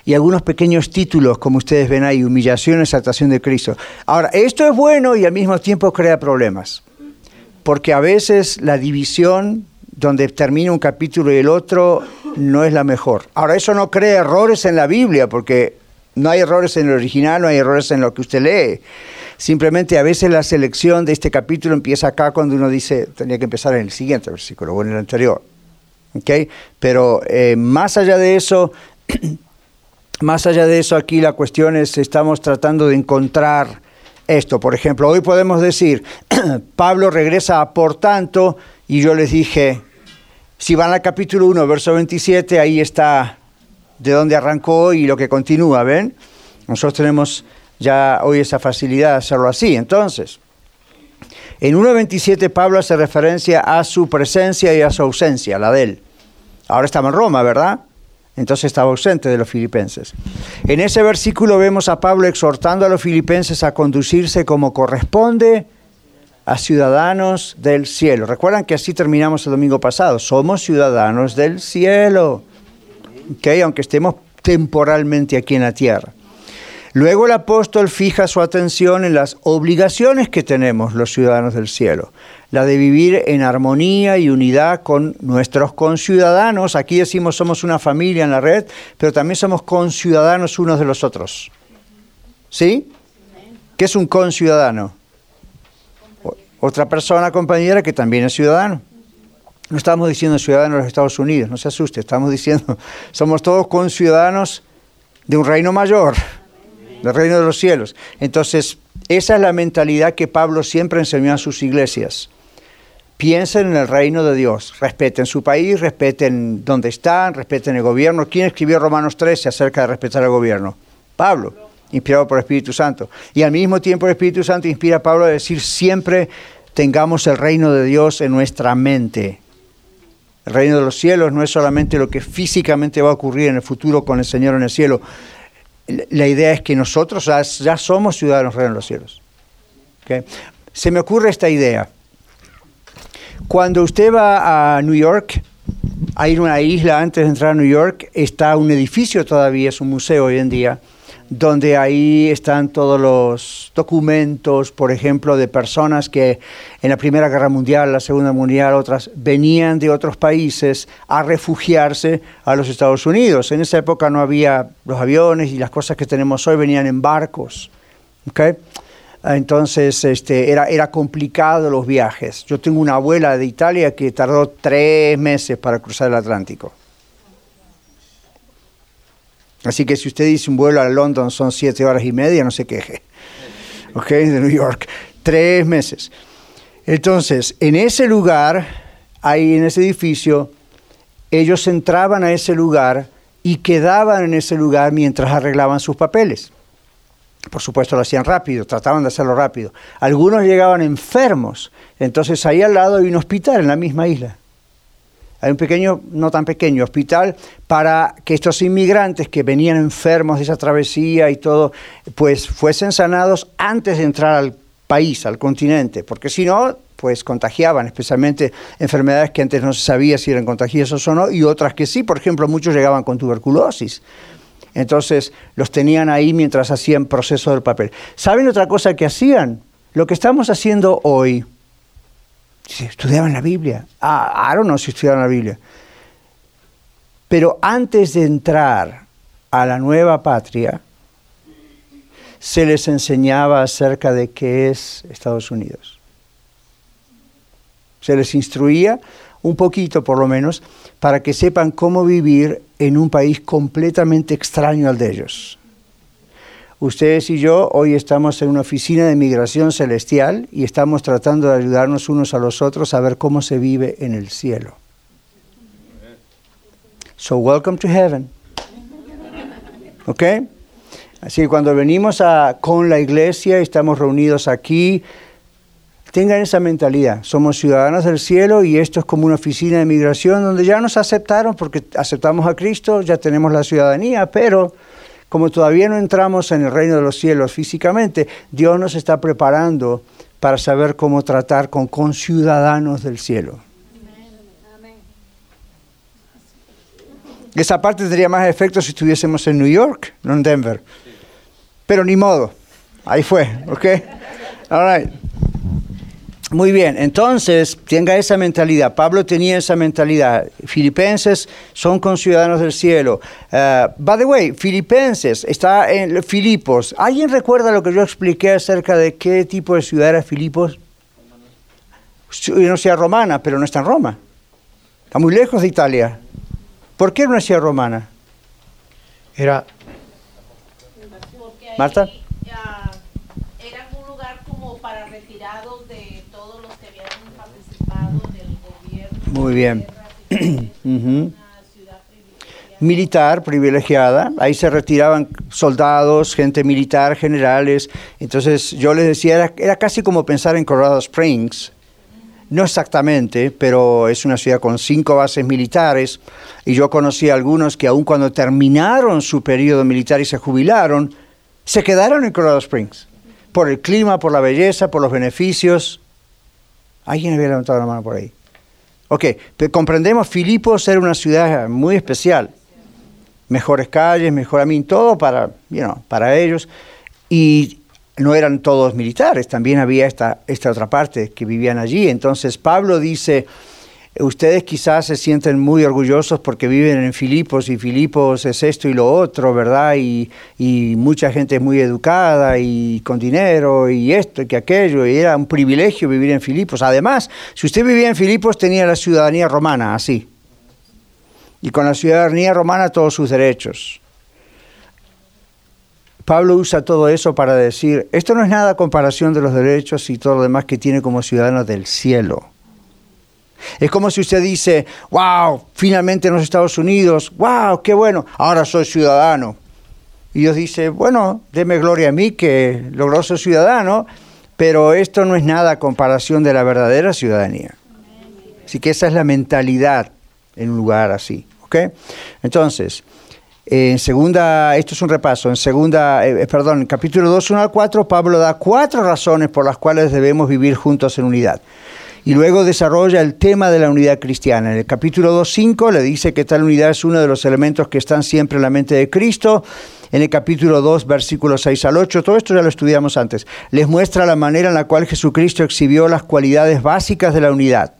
y algunos pequeños títulos, como ustedes ven ahí, humillación, exaltación de Cristo. Ahora, esto es bueno y al mismo tiempo crea problemas, porque a veces la división donde termina un capítulo y el otro no es la mejor. Ahora, eso no crea errores en la Biblia, porque no hay errores en el original, no hay errores en lo que usted lee. Simplemente a veces la selección de este capítulo empieza acá cuando uno dice, tenía que empezar en el siguiente versículo o en el anterior. ¿Okay? Pero eh, más allá de eso, más allá de eso, aquí la cuestión es, estamos tratando de encontrar esto. Por ejemplo, hoy podemos decir, Pablo regresa a por tanto, y yo les dije, si van al capítulo 1, verso 27, ahí está de dónde arrancó y lo que continúa, ¿ven? Nosotros tenemos ya hoy esa facilidad de hacerlo así. Entonces, en 1.27 Pablo hace referencia a su presencia y a su ausencia, la de él. Ahora estaba en Roma, ¿verdad? Entonces estaba ausente de los filipenses. En ese versículo vemos a Pablo exhortando a los filipenses a conducirse como corresponde a ciudadanos del cielo. Recuerdan que así terminamos el domingo pasado. Somos ciudadanos del cielo. ¿Okay? Aunque estemos temporalmente aquí en la tierra. Luego el apóstol fija su atención en las obligaciones que tenemos los ciudadanos del cielo, la de vivir en armonía y unidad con nuestros conciudadanos. Aquí decimos somos una familia en la red, pero también somos conciudadanos unos de los otros. ¿Sí? ¿Qué es un conciudadano? Otra persona, compañera, que también es ciudadano. No estamos diciendo ciudadanos de los Estados Unidos, no se asuste, estamos diciendo somos todos conciudadanos de un reino mayor del reino de los cielos. Entonces, esa es la mentalidad que Pablo siempre enseñó a sus iglesias. Piensen en el reino de Dios, respeten su país, respeten dónde están, respeten el gobierno. ¿Quién escribió Romanos 13 acerca de respetar el gobierno? Pablo, inspirado por el Espíritu Santo. Y al mismo tiempo el Espíritu Santo inspira a Pablo a decir siempre tengamos el reino de Dios en nuestra mente. El reino de los cielos no es solamente lo que físicamente va a ocurrir en el futuro con el Señor en el cielo, la idea es que nosotros ya, somos ciudadanos de los cielos. Se me ocurre esta idea. Cuando usted va a New York, hay una isla antes de entrar a New York, está un edificio todavía, es un museo hoy en día, donde ahí están todos los documentos, por ejemplo, de personas que en la Primera Guerra Mundial, la Segunda Mundial, otras, venían de otros países a refugiarse a los Estados Unidos. En esa época no había los aviones y las cosas que tenemos hoy venían en barcos. Entonces este, era, era complicado los viajes. Yo tengo una abuela de Italia que tardó tres meses para cruzar el Atlántico. Así que si usted dice un vuelo a London son siete horas y media, no se queje. ¿Ok? De New York. Tres meses. Entonces, en ese lugar, ahí en ese edificio, ellos entraban a ese lugar y quedaban en ese lugar mientras arreglaban sus papeles. Por supuesto lo hacían rápido, trataban de hacerlo rápido. Algunos llegaban enfermos, entonces ahí al lado hay un hospital en la misma isla. Hay un pequeño, no tan pequeño, hospital para que estos inmigrantes que venían enfermos de esa travesía y todo, pues fuesen sanados antes de entrar al país, al continente, porque si no, pues contagiaban, especialmente enfermedades que antes no se sabía si eran contagiosas o no, y otras que sí, por ejemplo, muchos llegaban con tuberculosis. Entonces los tenían ahí mientras hacían proceso del papel. ¿Saben otra cosa que hacían? Lo que estamos haciendo hoy, si estudiaban la Biblia. Ah, know si estudiaban la Biblia. Pero antes de entrar a la nueva patria, se les enseñaba acerca de qué es Estados Unidos. Se les instruía un poquito por lo menos para que sepan cómo vivir en un país completamente extraño al de ellos. Ustedes y yo hoy estamos en una oficina de migración celestial y estamos tratando de ayudarnos unos a los otros a ver cómo se vive en el cielo. So welcome to heaven. ¿Ok? Así que cuando venimos con la iglesia, estamos reunidos aquí, tengan esa mentalidad. Somos ciudadanos del cielo y esto es como una oficina de migración donde ya nos aceptaron porque aceptamos a Cristo, ya tenemos la ciudadanía, pero como todavía no entramos en el reino de los cielos físicamente, Dios nos está preparando para saber cómo tratar con conciudadanos del cielo. Esa parte tendría más efecto si estuviésemos en New York, no en Denver. Pero ni modo. Ahí fue, ¿ok? All right. Muy bien, entonces tenga esa mentalidad. Pablo tenía esa mentalidad. Filipenses son conciudadanos del cielo. Uh, by the way, Filipenses está en Filipos. ¿Alguien recuerda lo que yo expliqué acerca de qué tipo de ciudad era Filipos? No sea romana, pero no está en Roma. Está muy lejos de Italia. ¿Por qué una ciudad romana? Era. Marta. era un lugar como para retirados de todos los que habían participado del gobierno. Muy bien. Militar privilegiada, ahí se retiraban soldados, gente militar, generales. Entonces yo les decía, era, era casi como pensar en Colorado Springs, no exactamente, pero es una ciudad con cinco bases militares y yo conocí a algunos que aun cuando terminaron su periodo militar y se jubilaron, se quedaron en Colorado Springs por el clima, por la belleza, por los beneficios. ¿Alguien había levantado la mano por ahí? Ok, pero comprendemos, Filipos era una ciudad muy especial. Mejores calles, mejor a mí, todo para, you know, para ellos. Y no eran todos militares, también había esta, esta otra parte que vivían allí. Entonces Pablo dice, ustedes quizás se sienten muy orgullosos porque viven en Filipos y Filipos es esto y lo otro, ¿verdad? Y, mucha gente es muy educada y con dinero y esto y que aquello, y era un privilegio vivir en Filipos. Además, si usted vivía en Filipos tenía la ciudadanía romana, así. Y con la ciudadanía romana todos sus derechos. Pablo usa todo eso para decir, esto no es nada comparación de los derechos y todo lo demás que tiene como ciudadano del cielo. Es como si usted dice, wow, finalmente en los Estados Unidos, wow, qué bueno, ahora soy ciudadano. Y Dios dice, bueno, deme gloria a mí que logró ser ciudadano, pero esto no es nada a comparación de la verdadera ciudadanía. Así que esa es la mentalidad en un lugar así. ¿ok? Entonces, en segunda, esto es un repaso, en segunda, eh, perdón, en capítulo 2, 1 al 4, Pablo da cuatro razones por las cuales debemos vivir juntos en unidad. Y luego desarrolla el tema de la unidad cristiana. En el capítulo 2, 5 le dice que tal unidad es uno de los elementos que están siempre en la mente de Cristo. En el capítulo 2, versículos 6 al 8, todo esto ya lo estudiamos antes, les muestra la manera en la cual Jesucristo exhibió las cualidades básicas de la unidad.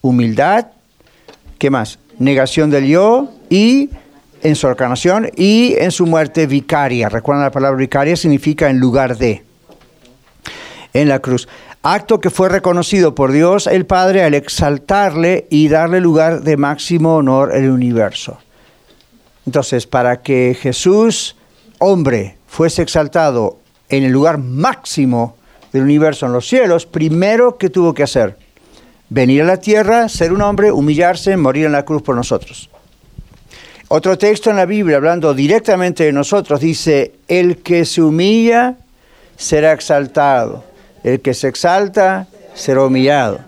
Humildad, ¿qué más? Negación del yo y en su encarnación y en su muerte vicaria. Recuerdan la palabra vicaria significa en lugar de. En la cruz. Acto que fue reconocido por Dios el Padre al exaltarle y darle lugar de máximo honor en el universo. Entonces, para que Jesús, hombre, fuese exaltado en el lugar máximo del universo en los cielos, primero que tuvo que hacer, venir a la tierra, ser un hombre, humillarse, morir en la cruz por nosotros. Otro texto en la Biblia, hablando directamente de nosotros, dice, el que se humilla será exaltado, el que se exalta será humillado.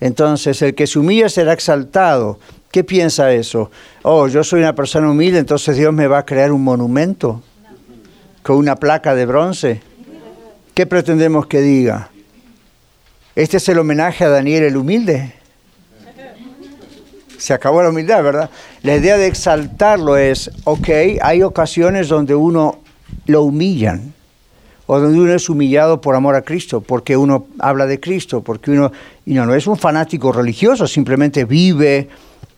Entonces, el que se humilla será exaltado. ¿Qué piensa eso? Oh, yo soy una persona humilde, entonces Dios me va a crear un monumento con una placa de bronce. ¿Qué pretendemos que diga? Este es el homenaje a Daniel el humilde se acabó la humildad, ¿verdad? La idea de exaltarlo es, ok, hay ocasiones donde uno lo humillan, o donde uno es humillado por amor a Cristo, porque uno habla de Cristo, porque uno y no, no es un fanático religioso, simplemente vive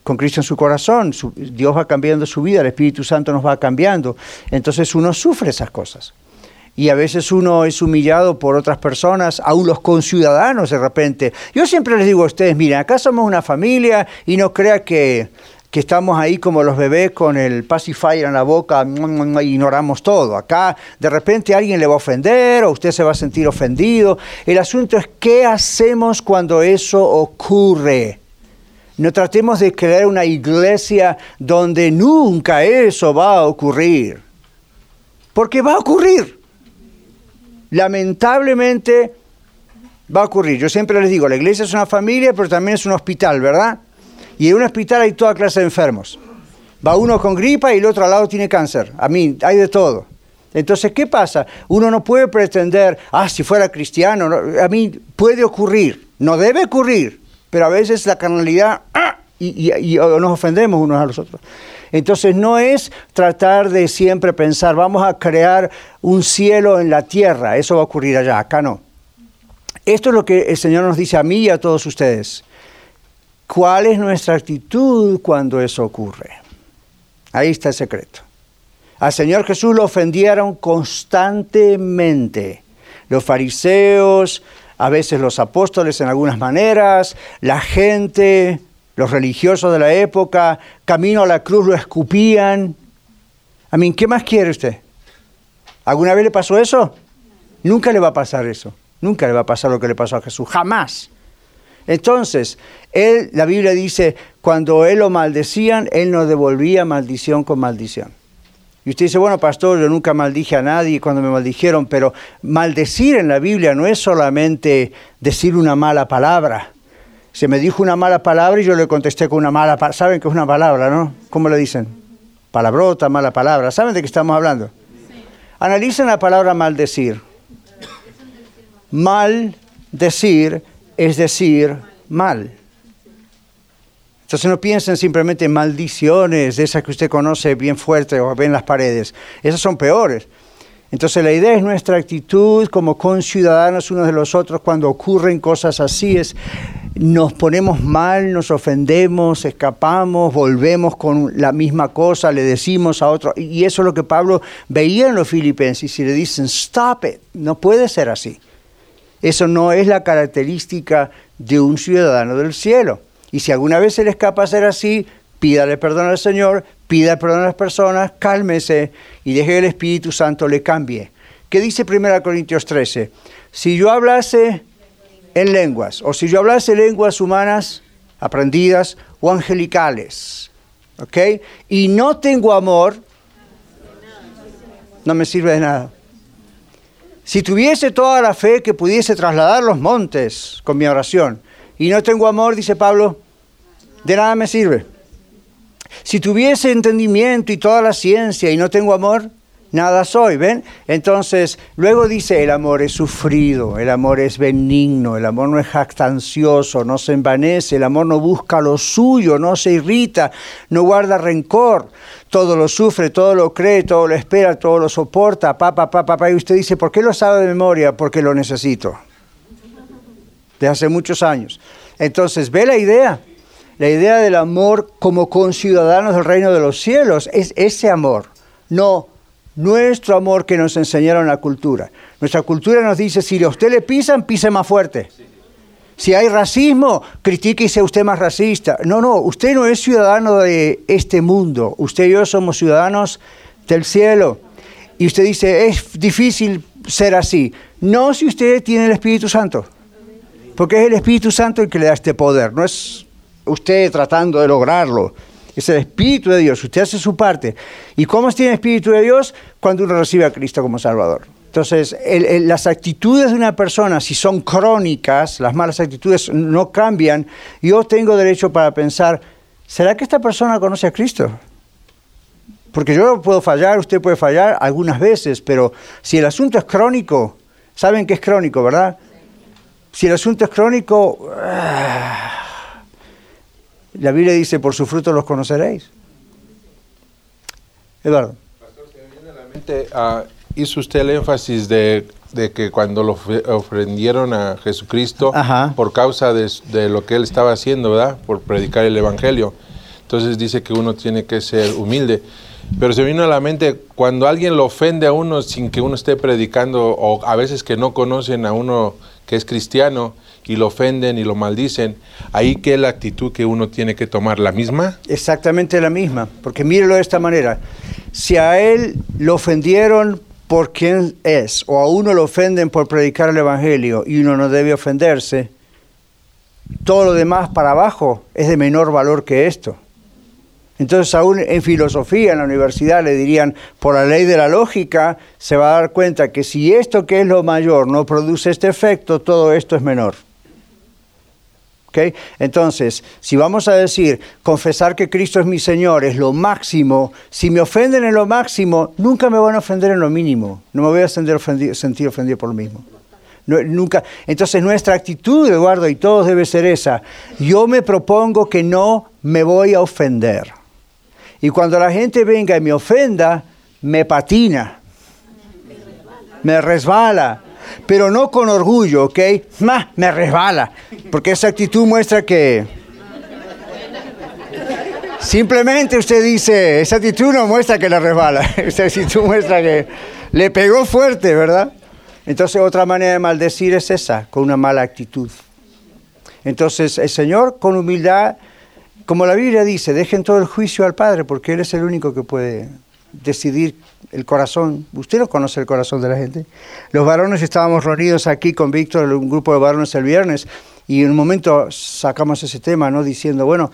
con Cristo en su corazón, Dios va cambiando su vida, el Espíritu Santo nos va cambiando, entonces uno sufre esas cosas y a veces uno es humillado por otras personas, aún los conciudadanos de repente. Yo siempre les digo a ustedes, miren, acá somos una familia y no crea que que estamos ahí como los bebés con el pacifier en la boca ignoramos todo. Acá de repente alguien le va a ofender o usted se va a sentir ofendido. El asunto es qué hacemos cuando eso ocurre. No tratemos de crear una iglesia donde nunca eso va a ocurrir. Porque va a ocurrir. Lamentablemente va a ocurrir. Yo siempre les digo, la iglesia es una familia, pero también es un hospital, ¿verdad? Y en un hospital hay toda clase de enfermos. Va uno con gripa y el otro al lado tiene cáncer. A mí, hay de todo. Entonces, ¿qué pasa? Uno no puede pretender, ah, si fuera cristiano, a mí puede ocurrir, no debe ocurrir, pero a veces la carnalidad, ¡ah! y, y, nos ofendemos unos a los otros. Entonces no es tratar de siempre pensar, vamos a crear un cielo en la tierra, eso va a ocurrir allá, acá no. Esto es lo que el Señor nos dice a mí y a todos ustedes. ¿Cuál es nuestra actitud cuando eso ocurre? Ahí está el secreto. Al Señor Jesús lo ofendieron constantemente. Los fariseos, a veces los apóstoles en algunas maneras, la gente, los religiosos de la época, camino a la cruz lo escupían. A mí, ¿qué más quiere usted? ¿Alguna vez le pasó eso? Nunca le va a pasar eso. Nunca le va a pasar lo que le pasó a Jesús, jamás. Entonces, él, la Biblia dice, cuando él lo maldecían, él no devolvía maldición con maldición. Y usted dice, bueno, pastor, yo nunca maldije a nadie cuando me maldijeron, pero maldecir en la Biblia no es solamente decir una mala palabra. Se me dijo una mala palabra y yo le contesté con una mala palabra. ¿Saben qué es una palabra, no? ¿Cómo le dicen? Palabrota, mala palabra. ¿Saben de qué estamos hablando? Analicen la palabra maldecir. Mal decir es decir mal. Entonces no piensen simplemente en maldiciones, de esas que usted conoce bien fuerte o ve en las paredes. Esas son peores. Entonces la idea es nuestra actitud como conciudadanos unos de los otros cuando ocurren cosas así, es nos ponemos mal, nos ofendemos, escapamos, volvemos con la misma cosa, le decimos a otro, y eso es lo que Pablo veía en los filipenses y le dicen, stop it, no puede ser así. Eso no es la característica de un ciudadano del cielo. Y si alguna vez se le escapa ser así, pídale perdón al Señor, pida perdón a las personas, cálmese y deje que el Espíritu Santo le cambie. ¿Qué dice 1 Corintios 13? Si yo hablase en lenguas, o si yo hablase lenguas humanas aprendidas o angelicales, ¿ok? Y no tengo amor, no me sirve de nada. Si tuviese toda la fe que pudiese trasladar los montes con mi oración y no tengo amor, dice Pablo, de nada me sirve. Si tuviese entendimiento y toda la ciencia y no tengo amor, nada soy, ¿ven? Entonces, luego dice, el amor es sufrido, el amor es benigno, el amor no es jactancioso, no se envanece, el amor no busca lo suyo, no se irrita, no guarda rencor, todo lo sufre, todo lo cree, todo lo espera, todo lo soporta, papá, papá, papá, y usted dice, ¿por qué lo sabe de memoria? Porque lo necesito. De hace muchos años. Entonces, ve la idea. La idea del amor como conciudadanos del reino de los cielos es ese amor, no nuestro amor que nos enseñaron la cultura. Nuestra cultura nos dice, si a usted le pisan, pise más fuerte. Si hay racismo, critíquese usted más racista. No, no, usted no es ciudadano de este mundo. Usted y yo somos ciudadanos del cielo. Y usted dice, es difícil ser así. No si usted tiene el Espíritu Santo. Porque es el Espíritu Santo el que le da este poder. No es usted tratando de lograrlo es el Espíritu de Dios. Usted hace su parte. ¿Y cómo tiene el Espíritu de Dios? Cuando uno recibe a Cristo como Salvador. Entonces, las actitudes de una persona, si son crónicas, las malas actitudes no cambian, yo tengo derecho para pensar, ¿será que esta persona conoce a Cristo? Porque yo puedo fallar, usted puede fallar algunas veces, pero si el asunto es crónico, saben que es crónico, ¿verdad? Si el asunto es crónico, ah, la Biblia dice, por su fruto los conoceréis. Eduardo. Pastor, se me viene a la mente, uh, hizo usted el énfasis de, de, que cuando lo ofrendieron a Jesucristo Ajá. por causa de, de, lo que él estaba haciendo, ¿verdad? Por predicar el Evangelio. Entonces dice que uno tiene que ser humilde. Pero se vino a la mente cuando alguien lo ofende a uno sin que uno esté predicando, o a veces que no conocen a uno que es cristiano y lo ofenden y lo maldicen, ahí qué es la actitud que uno tiene que tomar, la misma. Exactamente la misma, porque mírelo de esta manera. Si a él lo ofendieron por quien es, o a uno lo ofenden por predicar el Evangelio y uno no debe ofenderse, todo lo demás para abajo es de menor valor que esto. Entonces aún en filosofía en la universidad le dirían, por la ley de la lógica, se va a dar cuenta que si esto que es lo mayor no produce este efecto, todo esto es menor. Entonces, si vamos a decir, confesar que Cristo es mi Señor es lo máximo, si me ofenden en lo máximo, nunca me van a ofender en lo mínimo. No me voy a sentir ofendido, por lo mismo. Nunca. Entonces nuestra actitud, Eduardo, y todos debe ser esa. Yo me propongo que no me voy a ofender. Y cuando la gente venga y me ofenda, me patina, me resbala, pero no con orgullo, ¿ok? me resbala, porque esa actitud muestra que... Simplemente usted dice, esa actitud no muestra que le resbala, esa actitud muestra que le pegó fuerte, ¿verdad? Entonces otra manera de maldecir es esa, con una mala actitud. Entonces el Señor con humildad como la Biblia dice, dejen todo el juicio al Padre, porque Él es el único que puede decidir el corazón. Usted no conoce el corazón de la gente. Los varones estábamos reunidos aquí con Víctor, un grupo de varones el viernes, y en un momento sacamos ese tema, ¿no? Diciendo, bueno,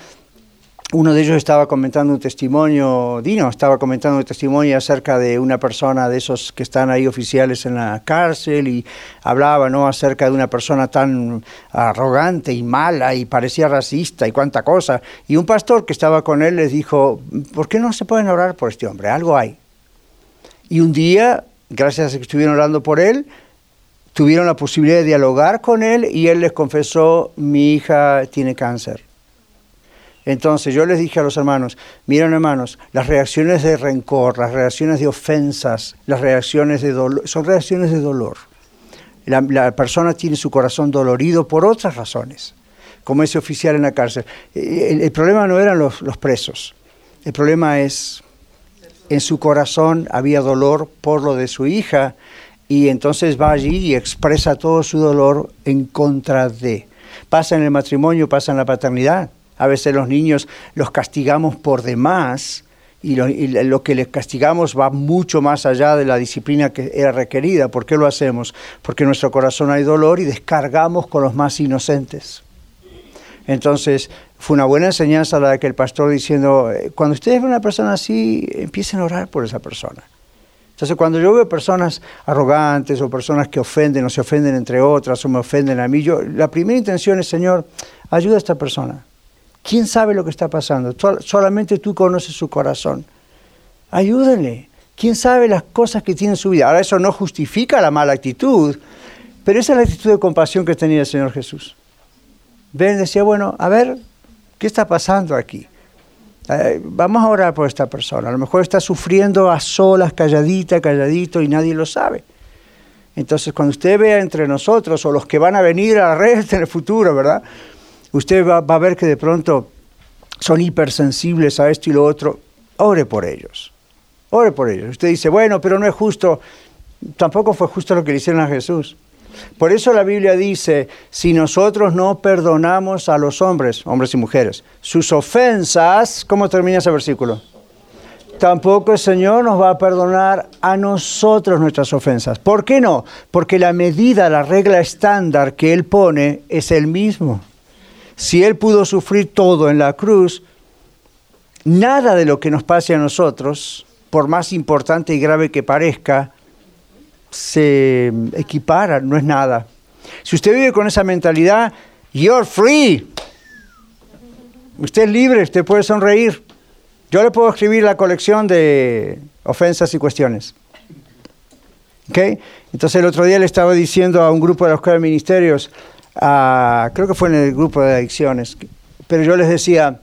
uno de ellos estaba comentando un testimonio, Dino estaba comentando un testimonio acerca de una persona de esos que están ahí oficiales en la cárcel y hablaba ¿no? acerca de una persona tan arrogante y mala y parecía racista y cuánta cosa. Y un pastor que estaba con él les dijo, ¿por qué no se pueden orar por este hombre? Algo hay. Y un día, gracias a que estuvieron orando por él, tuvieron la posibilidad de dialogar con él y él les confesó, mi hija tiene cáncer entonces yo les dije a los hermanos, miren hermanos, las reacciones de rencor, las reacciones de ofensas, las reacciones de dolor, son reacciones de dolor. La, persona tiene su corazón dolorido por otras razones, como ese oficial en la cárcel. El, problema no eran los, los presos, el problema es, en su corazón había dolor por lo de su hija y entonces va allí y expresa todo su dolor en contra de. Pasa en el matrimonio, pasa en la paternidad a veces los niños los castigamos por demás y lo, que les castigamos va mucho más allá de la disciplina que era requerida. ¿Por qué lo hacemos? Porque en nuestro corazón hay dolor y descargamos con los más inocentes. Entonces, fue una buena enseñanza la de que el pastor diciendo, eh, cuando ustedes ven una persona así, empiecen a orar por esa persona. Entonces, cuando yo veo personas arrogantes o personas que ofenden o se ofenden entre otras o me ofenden a mí, yo, la primera intención es, Señor, ayuda a esta persona. ¿Quién sabe lo que está pasando? Solamente tú conoces su corazón. Ayúdenle. ¿Quién sabe las cosas que tiene en su vida? Ahora eso no justifica la mala actitud, pero esa es la actitud de compasión que tenía el Señor Jesús. Ven, decía, bueno, a ver, ¿qué está pasando aquí? Eh, vamos a orar por esta persona. A lo mejor está sufriendo a solas, calladita, calladito, y nadie lo sabe. Entonces, cuando usted vea entre nosotros o los que van a venir a la red en el futuro, ¿verdad? Usted va, a ver que de pronto son hipersensibles a esto y lo otro, ore por ellos. Ore por ellos. Usted dice, bueno, pero no es justo. Tampoco fue justo lo que le hicieron a Jesús. Por eso la Biblia dice, si nosotros no perdonamos a los hombres, hombres y mujeres, sus ofensas, ¿cómo termina ese versículo? Tampoco el Señor nos va a perdonar a nosotros nuestras ofensas. ¿Por qué no? Porque la medida, la regla estándar que Él pone es el mismo. Si Él pudo sufrir todo en la cruz, nada de lo que nos pase a nosotros, por más importante y grave que parezca, se equipara, no es nada. Si usted vive con esa mentalidad, you're free. Usted es libre, usted puede sonreír. Yo le puedo escribir la colección de ofensas y cuestiones. ¿Okay? Entonces el otro día le estaba diciendo a un grupo de los de ministerios, creo que fue en el grupo de adicciones, pero yo les decía,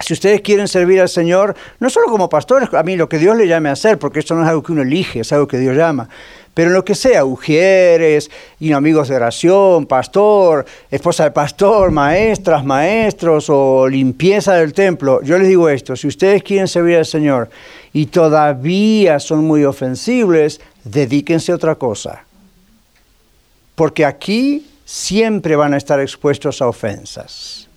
si ustedes quieren servir al Señor, no solo como pastores, a mí lo que Dios le llame a hacer, porque esto no es algo que uno elige, es algo que Dios llama, Pero en lo que sea, ujieres, y amigos de oración, pastor, esposa de pastor, maestras, maestros o limpieza del templo, yo les digo esto, si ustedes quieren servir al Señor y todavía son muy ofensibles, dedíquense a otra cosa. Porque aquí siempre van a estar expuestos a ofensas.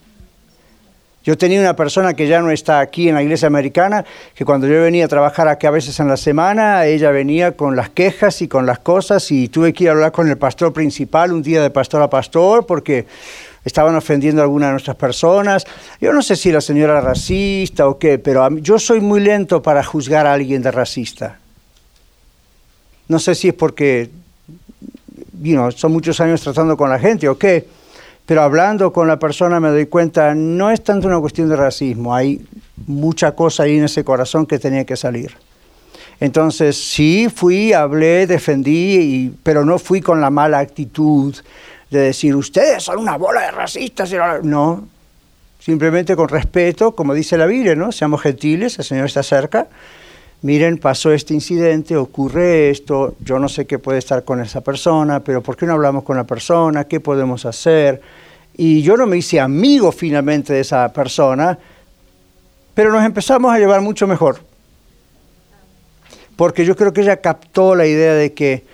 Yo tenía una persona que ya no está aquí en la iglesia americana, que cuando yo venía a trabajar aquí a veces en la semana, ella venía con las quejas y con las cosas y tuve que ir a hablar con el pastor principal un día de pastor a pastor porque estaban ofendiendo a alguna de nuestras personas. Yo no sé si la señora era racista o qué, pero yo soy muy lento para juzgar a alguien de racista. No sé si es porque son muchos años tratando con la gente o qué pero hablando con la persona me doy cuenta, no es tanto una cuestión de racismo, hay mucha cosa ahí en ese corazón que tenía que salir. Entonces sí fui, hablé, defendí, pero no fui con la mala actitud de decir, ustedes son una bola de racistas. No, simplemente con respeto, como dice la Biblia, ¿no? Seamos gentiles, el Señor está cerca. Miren, pasó este incidente, ocurre esto, yo no sé qué puede estar con esa persona, pero ¿por qué no hablamos con la persona? ¿Qué podemos hacer? y yo no me hice amigo finalmente de esa persona, pero nos empezamos a llevar mucho mejor. Porque yo creo que ella captó la idea de que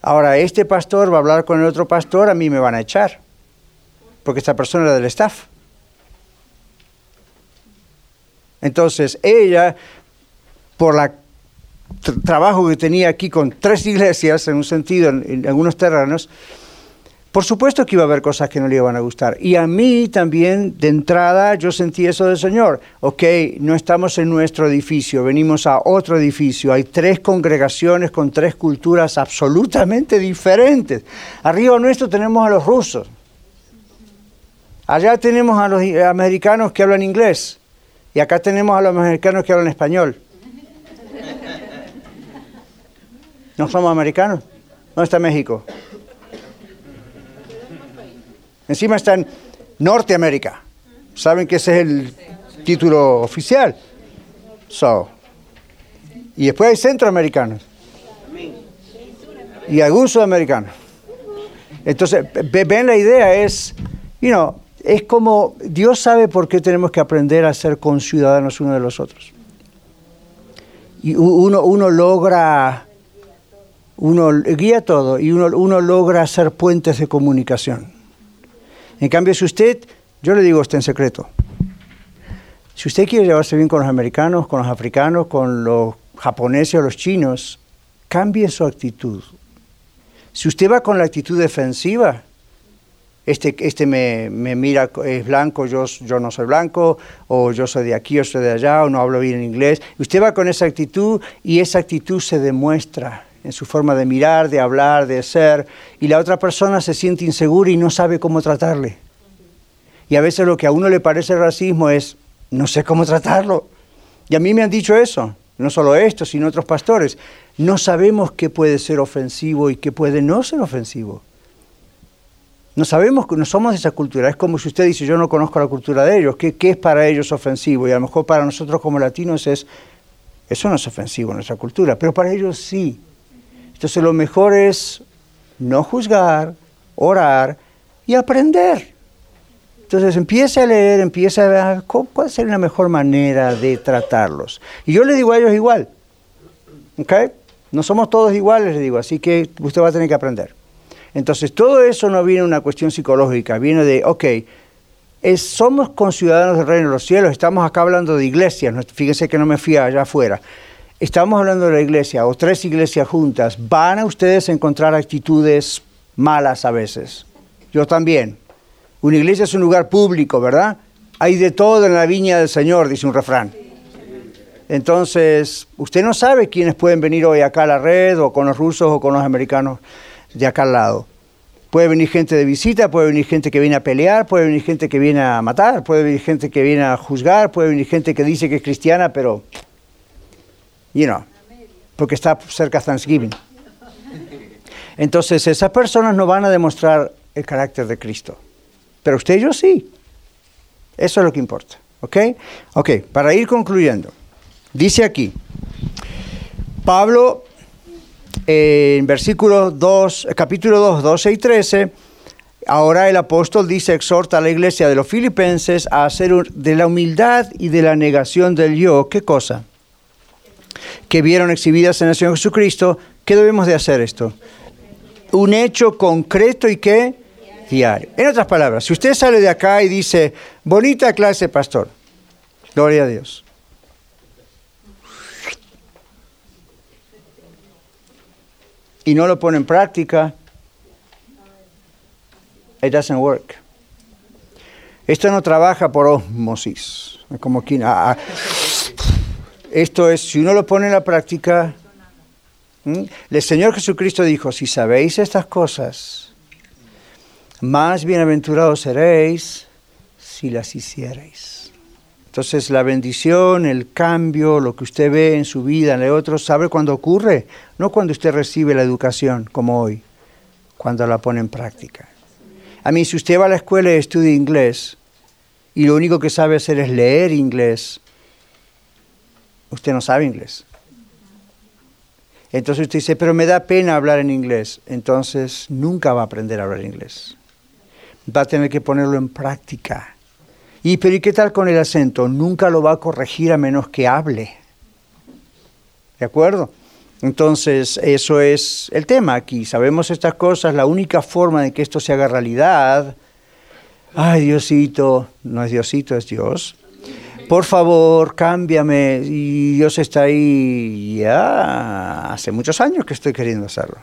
ahora este pastor va a hablar con el otro pastor, a mí me van a echar, porque esta persona era del staff. Entonces ella, por el trabajo que tenía aquí con tres iglesias, en un sentido, en algunos terrenos, por supuesto que iba a haber cosas que no le iban a gustar. Y a mí también, de entrada, yo sentí eso del Señor. Ok, no estamos en nuestro edificio, venimos a otro edificio. Hay tres congregaciones con tres culturas absolutamente diferentes. Arriba nuestro tenemos a los rusos. Allá tenemos a los americanos que hablan inglés. Y acá tenemos a los americanos que hablan español. ¿No somos americanos? ¿Dónde está México? Encima está en Norteamérica. Saben que ese es el título oficial. So. Y después hay centroamericanos. Y algunos sudamericanos. Entonces, ven la idea, es, you know, es como Dios sabe por qué tenemos que aprender a ser conciudadanos uno de los otros. Y uno, uno logra, uno guía todo y uno, uno logra hacer puentes de comunicación. En cambio, si usted, yo le digo esto en secreto, si usted quiere llevarse bien con los americanos, con los africanos, con los japoneses o los chinos, cambie su actitud. Si usted va con la actitud defensiva, este, este me, mira, es blanco, yo, yo no soy blanco, o yo soy de aquí, yo soy de allá, o no hablo bien inglés. Usted va con esa actitud y esa actitud se demuestra en su forma de mirar, de hablar, de ser, y la otra persona se siente insegura y no sabe cómo tratarle. Y a veces lo que a uno le parece racismo es, no sé cómo tratarlo. Y a mí me han dicho eso, no solo esto, sino otros pastores. No sabemos qué puede ser ofensivo y qué puede no ser ofensivo. No sabemos, no somos de esa cultura. Es como si usted dice, yo no conozco la cultura de ellos, ¿qué, qué es para ellos ofensivo? Y a lo mejor para nosotros como latinos es, eso no es ofensivo en nuestra cultura, pero para ellos sí. Entonces lo mejor es no juzgar, orar y aprender. Entonces empiece a leer, empiece a ver cuál sería la mejor manera de tratarlos. Y yo le digo a ellos igual. ¿Ok? No somos todos iguales, le digo, así que usted va a tener que aprender. Entonces todo eso no viene de una cuestión psicológica, viene de, ok, es, somos conciudadanos del reino de los cielos, estamos acá hablando de iglesias, fíjense que no me fui allá afuera. Estamos hablando de la iglesia o tres iglesias juntas. Van a ustedes a encontrar actitudes malas a veces. Yo también. Una iglesia es un lugar público, ¿verdad? Hay de todo en la viña del Señor, dice un refrán. Entonces, usted no sabe quiénes pueden venir hoy acá a la red, o con los rusos, o con los americanos de acá al lado. Puede venir gente de visita, puede venir gente que viene a pelear, puede venir gente que viene a matar, puede venir gente que viene a juzgar, puede venir gente que dice que es cristiana, pero you know, porque está cerca Thanksgiving. Entonces, esas personas no van a demostrar el carácter de Cristo. Pero usted y yo sí. Eso es lo que importa. ¿Ok? Ok, para ir concluyendo. Dice aquí, Pablo en versículo 2, capítulo 2, 12 y 13, ahora el apóstol dice, exhorta a la iglesia de los filipenses a hacer de la humildad y de la negación del yo, ¿qué cosa? Que vieron exhibidas en el Señor Jesucristo, ¿qué debemos de hacer esto? Un hecho concreto y qué? Diario. En otras palabras, si usted sale de acá y dice, bonita clase, pastor, gloria a Dios. y no lo pone en práctica, it doesn't work. Esto no trabaja por osmosis, como quien, ah, ah. Esto es, si uno lo pone en la práctica, el Señor Jesucristo dijo, si sabéis estas cosas, más bienaventurados seréis si las hicierais. Entonces la bendición, el cambio, lo que usted ve en su vida, en el otro, ¿sabe cuándo ocurre? No cuando usted recibe la educación, como hoy, cuando la pone en práctica. A mí, si usted va a la escuela y estudia inglés, y lo único que sabe hacer es leer inglés, usted no sabe inglés. Entonces usted dice, pero me da pena hablar en inglés. Entonces nunca va a aprender a hablar inglés. Va a tener que ponerlo en práctica. Y pero ¿y qué tal con el acento? Nunca lo va a corregir a menos que hable. ¿De acuerdo? Entonces, eso es el tema aquí. Sabemos estas cosas, la única forma de que esto se haga realidad. Ay, Diosito, no es Diosito, es Dios. Por favor, cámbiame. Y Dios está ahí ya hace muchos años que estoy queriendo hacerlo.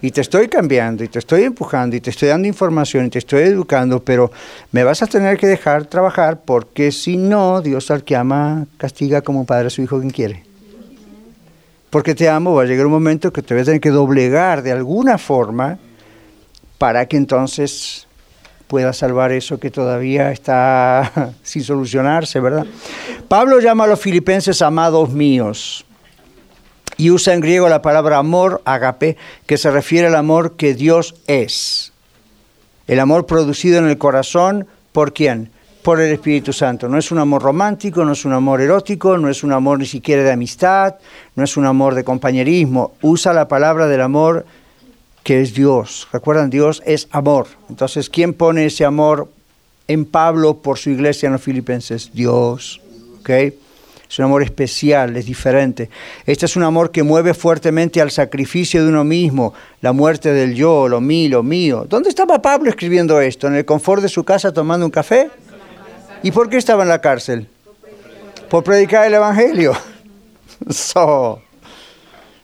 Y te estoy cambiando, y te estoy empujando, y te estoy dando información, y te estoy educando, pero me vas a tener que dejar trabajar porque si no, Dios al que ama castiga como padre a su hijo quien quiere. Porque te amo, va a llegar un momento que te vas a tener que doblegar de alguna forma para que entonces puedas salvar eso que todavía está sin solucionarse, ¿verdad? Pablo llama a los filipenses amados míos y usa en griego la palabra amor, agape, que se refiere al amor que Dios es. El amor producido en el corazón, ¿por quién? Por el Espíritu Santo. No es un amor romántico, no es un amor erótico, no es un amor ni siquiera de amistad, no es un amor de compañerismo. Usa la palabra del amor que es Dios. Recuerdan, Dios es amor. Entonces, ¿quién pone ese amor en Pablo por su iglesia en los filipenses? Dios. ¿ok? Es un amor especial, es diferente. Este es un amor que mueve fuertemente al sacrificio de uno mismo, la muerte del yo, lo mío, lo mío. ¿Dónde estaba Pablo escribiendo esto? ¿En el confort de su casa tomando un café? ¿Y por qué estaba en la cárcel? Por predicar el Evangelio. So,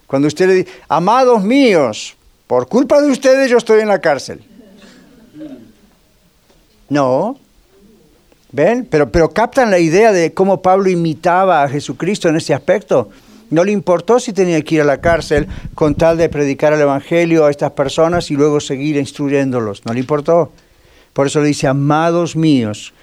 cuando usted le dice, amados míos, por culpa de ustedes yo estoy en la cárcel. No, ¿Ven? Pero, pero captan la idea de cómo Pablo imitaba a Jesucristo en ese aspecto. No le importó si tenía que ir a la cárcel con tal de predicar el Evangelio a estas personas y luego seguir instruyéndolos. No le importó. Por eso le dice, amados míos.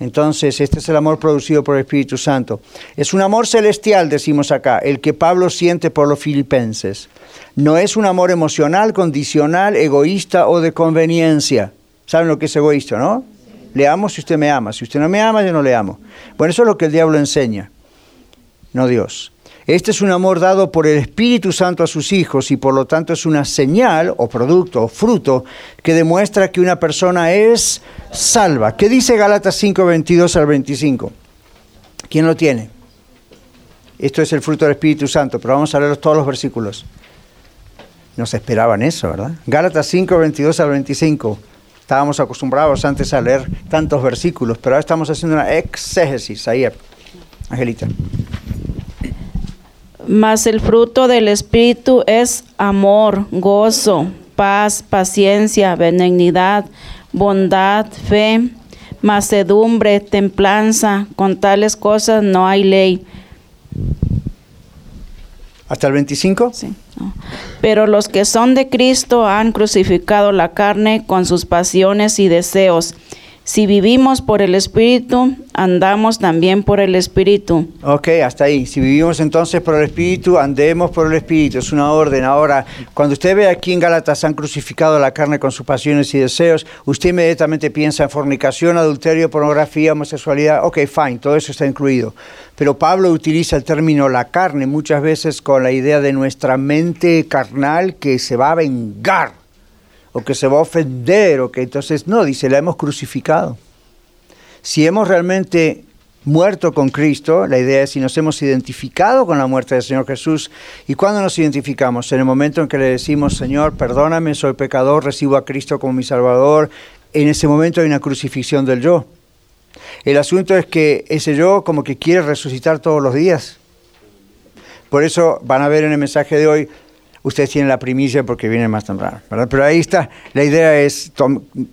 Entonces, este es el amor producido por el Espíritu Santo. Es un amor celestial, decimos acá, el que Pablo siente por los filipenses. No es un amor emocional, condicional, egoísta o de conveniencia. ¿Saben lo que es egoísta, no? Le amo si usted me ama. Si usted no me ama, yo no le amo. Bueno, eso es lo que el diablo enseña, no Dios. Este es un amor dado por el Espíritu Santo a sus hijos y por lo tanto es una señal o producto o fruto que demuestra que una persona es salva. ¿Qué dice Gálatas 5, 22 al 25? ¿Quién lo tiene? Esto es el fruto del Espíritu Santo, pero vamos a leer todos los versículos. No se esperaban eso, ¿verdad? Gálatas 5, 22 al 25. Estábamos acostumbrados antes a leer tantos versículos, pero ahora estamos haciendo una exégesis. Ahí, Angelita. Mas el fruto del Espíritu es amor, gozo, paz, paciencia, benignidad, bondad, fe, macedumbre, templanza. Con tales cosas no hay ley. ¿Hasta el 25? Sí. Pero los que son de Cristo han crucificado la carne con sus pasiones y deseos. Si vivimos por el Espíritu, andamos también por el Espíritu. Ok, hasta ahí. Si vivimos entonces por el Espíritu, andemos por el Espíritu. Es una orden. Ahora, cuando usted ve aquí en Gálatas han crucificado la carne con sus pasiones y deseos, usted inmediatamente piensa en fornicación, adulterio, pornografía, homosexualidad. Ok, fine, todo eso está incluido. Pero Pablo utiliza el término la carne muchas veces con la idea de nuestra mente carnal que se va a vengar o que se va a ofender, o que entonces no, dice, la hemos crucificado. Si hemos realmente muerto con Cristo, la idea es si nos hemos identificado con la muerte del Señor Jesús, ¿y cuándo nos identificamos? En el momento en que le decimos, Señor, perdóname, soy pecador, recibo a Cristo como mi Salvador, en ese momento hay una crucifixión del yo. El asunto es que ese yo como que quiere resucitar todos los días. Por eso van a ver en el mensaje de hoy, ustedes tienen la primicia porque viene más temprano, ¿verdad? Pero ahí está, la idea es,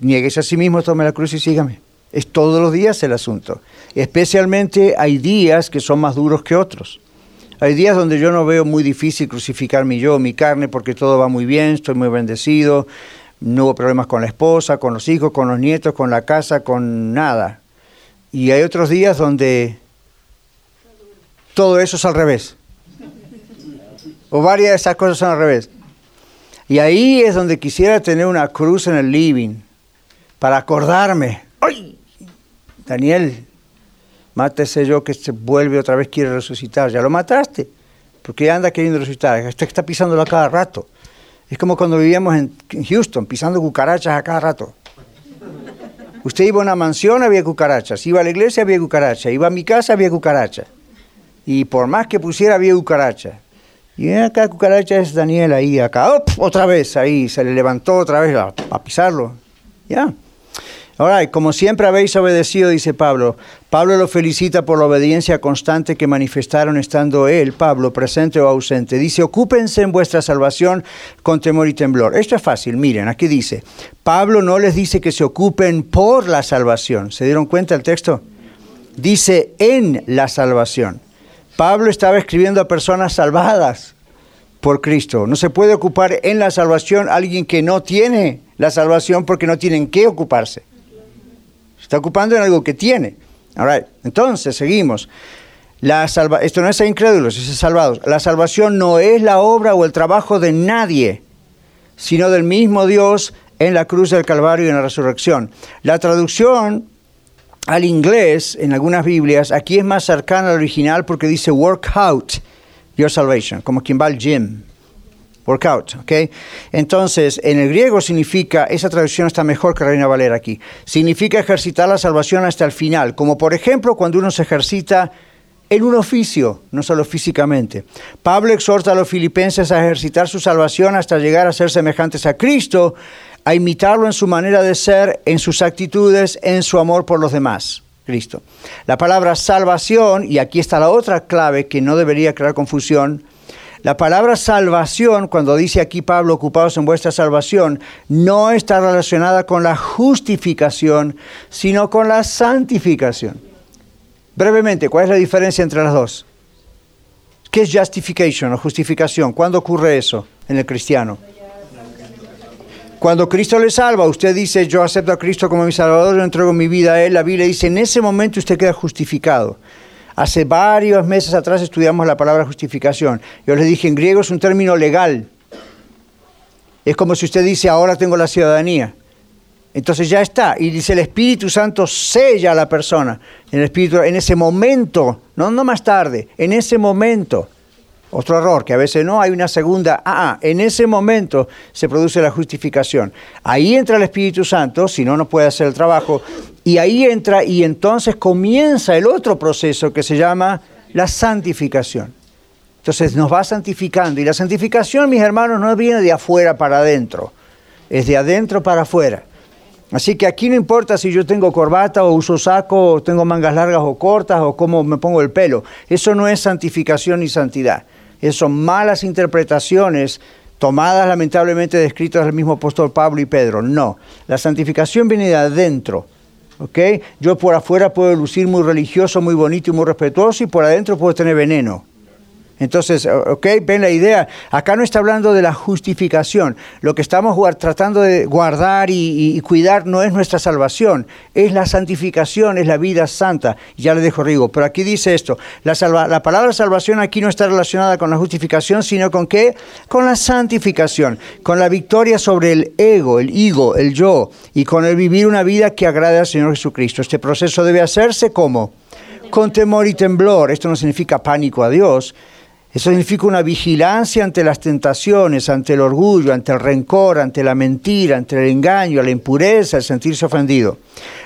niegues a sí mismo, tome la cruz y sígame. Es todos los días el asunto. Especialmente hay días que son más duros que otros. Hay días donde yo no veo muy difícil crucificar mi yo, mi carne, porque todo va muy bien, estoy muy bendecido, no hubo problemas con la esposa, con los hijos, con los nietos, con la casa, con nada. Y hay otros días donde todo eso es al revés. O varias de esas cosas son al revés. Y ahí es donde quisiera tener una cruz en el living para acordarme. ¡Ay! Daniel, mátese yo que se vuelve otra vez, quiere resucitar. Ya lo mataste. Porque anda queriendo resucitar. Usted está pisándolo a cada rato. Es como cuando vivíamos en Houston, pisando cucarachas a cada rato. Usted iba a una mansión, había cucarachas. Iba a la iglesia, había cucarachas. Iba a mi casa, había cucarachas. Y por más que pusiera, había cucarachas. Y acá cucaracha es Daniel ahí, acá, otra vez ahí, se le levantó otra vez a, pisarlo. Ya. Ahora, como siempre habéis obedecido, dice Pablo. Pablo lo felicita por la obediencia constante que manifestaron estando él, Pablo, presente o ausente. Dice, ocúpense en vuestra salvación con temor y temblor. Esto es fácil, miren, aquí dice, Pablo no les dice que se ocupen por la salvación. ¿Se dieron cuenta el texto? Dice en la salvación. Pablo estaba escribiendo a personas salvadas por Cristo. No se puede ocupar en la salvación alguien que no tiene la salvación porque no tienen que ocuparse. Se está ocupando en algo que tiene. Entonces, seguimos. La salva Esto no es a incrédulos, es a salvados. La salvación no es la obra o el trabajo de nadie, sino del mismo Dios en la cruz del Calvario y en la resurrección. La traducción al inglés, en algunas Biblias, aquí es más cercana al original porque dice work out your salvation, como quien va al gym. Work out, ¿ok? Entonces, en el griego significa, esa traducción está mejor que Reina Valera aquí, significa ejercitar la salvación hasta el final, como por ejemplo cuando uno se ejercita en un oficio, no solo físicamente. Pablo exhorta a los filipenses a ejercitar su salvación hasta llegar a ser semejantes a Cristo, a imitarlo en su manera de ser, en sus actitudes, en su amor por los demás. Cristo. La palabra salvación, y aquí está la otra clave que no debería crear confusión, la palabra salvación, cuando dice aquí Pablo, ocupados en vuestra salvación, no está relacionada con la justificación, sino con la santificación. Brevemente, ¿cuál es la diferencia entre las dos? ¿Qué es justification o justificación? ¿Cuándo ocurre eso en el cristiano? Cuando Cristo le salva, usted dice, yo acepto a Cristo como mi Salvador, yo entrego mi vida a Él, la Biblia dice, en ese momento usted queda justificado. Hace varios meses atrás estudiamos la palabra justificación. Yo les dije, en griego es un término legal. Es como si usted dice, ahora tengo la ciudadanía. Entonces ya está. Y dice, el Espíritu Santo sella a la persona. En, el Espíritu, en ese momento, no, no más tarde, en ese momento. Otro error, que a veces no hay una segunda, ah, ah, en ese momento se produce la justificación. Ahí entra el Espíritu Santo, si no, no puede hacer el trabajo, y ahí entra y entonces comienza el otro proceso que se llama la santificación. Entonces nos va santificando, y la santificación, mis hermanos, no viene de afuera para adentro, es de adentro para afuera. Así que aquí no importa si yo tengo corbata o uso saco, o tengo mangas largas o cortas, o cómo me pongo el pelo. Eso no es santificación ni santidad. Esas malas interpretaciones tomadas lamentablemente de escritos del mismo apóstol Pablo y Pedro. No, la santificación viene de adentro. ¿ok? Yo por afuera puedo lucir muy religioso, muy bonito y muy respetuoso y por adentro puedo tener veneno. Entonces, ok, ven la idea. Acá no está hablando de la justificación. Lo que estamos tratando de guardar y, cuidar no es nuestra salvación, es la santificación, es la vida santa. Ya le dejo Rigo. Pero aquí dice esto: la, la palabra salvación aquí no está relacionada con la justificación, sino con qué? Con la santificación, con la victoria sobre el ego, el ego, el yo, y con el vivir una vida que agrade al Señor Jesucristo. Este proceso debe hacerse como con temor y temblor. Esto no significa pánico a Dios eso significa una vigilancia ante las tentaciones, ante el orgullo, ante el rencor, ante la mentira, ante el engaño, la impureza, el sentirse ofendido.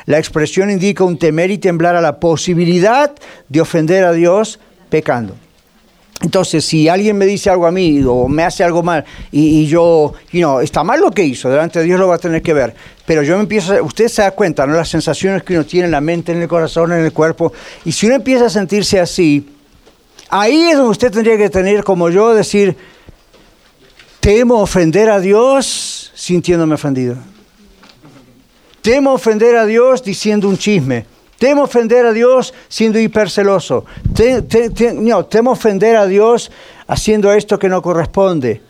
La expresión indica un temer y temblar a la posibilidad de ofender a Dios pecando. Entonces, si alguien me dice algo a mí o me hace algo mal y, yo, you está mal lo que hizo, delante de Dios lo va a tener que ver. Pero yo me empiezo, usted se da cuenta, ¿no? Las sensaciones que uno tiene en la mente, en el corazón, en el cuerpo. Y si uno empieza a sentirse así, Ahí es donde usted tendría que tener, como yo, decir, temo ofender a Dios sintiéndome ofendido. Temo ofender a Dios diciendo un chisme. Temo ofender a Dios siendo hiperceloso. no, temo ofender a Dios haciendo esto que no corresponde.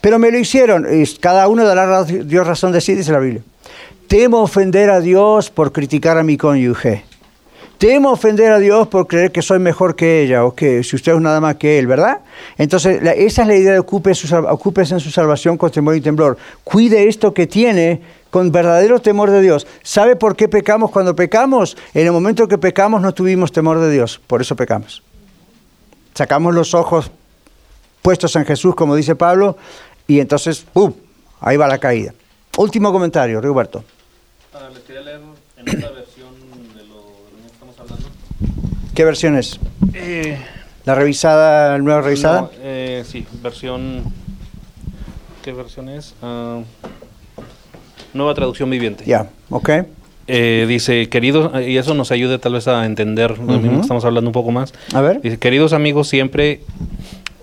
Pero me lo hicieron. Cada uno dará Dios razón de sí, dice la Biblia. Temo ofender a Dios por criticar a mi cónyuge. Temo ofender a Dios por creer que soy mejor que ella o que si usted es nada más que Él, ¿verdad? Entonces, esa es la idea de ocúpese, en su salvación con temor y temblor. Cuide esto que tiene con verdadero temor de Dios. ¿Sabe por qué pecamos cuando pecamos? En el momento que pecamos no tuvimos temor de Dios, por eso pecamos. Sacamos los ojos puestos en Jesús, como dice Pablo, y entonces, ¡pum!, ahí va la caída. Último comentario, Rigoberto. Ah, quería leer en otra ¿Qué versión es? Eh, ¿La revisada, la nueva revisada? Eh, sí, versión... ¿Qué versión es? Ah, nueva traducción viviente. Ya, ok. Eh, dice, queridos, y eso nos ayuda tal vez a entender lo mismo que estamos hablando un poco más. A ver. Dice, queridos amigos, siempre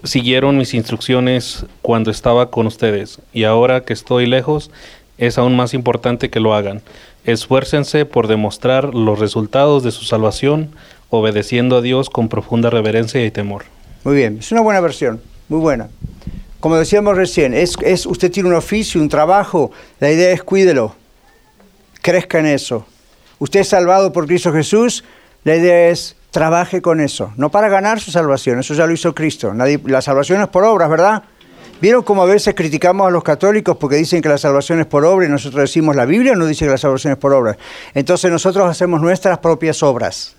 siguieron mis instrucciones cuando estaba con ustedes y ahora que estoy lejos es aún más importante que lo hagan. Esfuércense por demostrar los resultados de su salvación obedeciendo a Dios con profunda reverencia y temor. Muy bien, es una buena versión, muy buena. Como decíamos recién, es, es, usted tiene un oficio, un trabajo, la idea es cuídelo, crezca en eso. Usted es salvado por Cristo Jesús, la idea es trabaje con eso, no para ganar su salvación, eso ya lo hizo Cristo. Nadie, la salvación es por obras, ¿verdad? ¿Vieron cómo a veces criticamos a los católicos porque dicen que la salvación es por obra y nosotros decimos la Biblia no dice que la salvación es por obra? Entonces nosotros hacemos nuestras propias obras.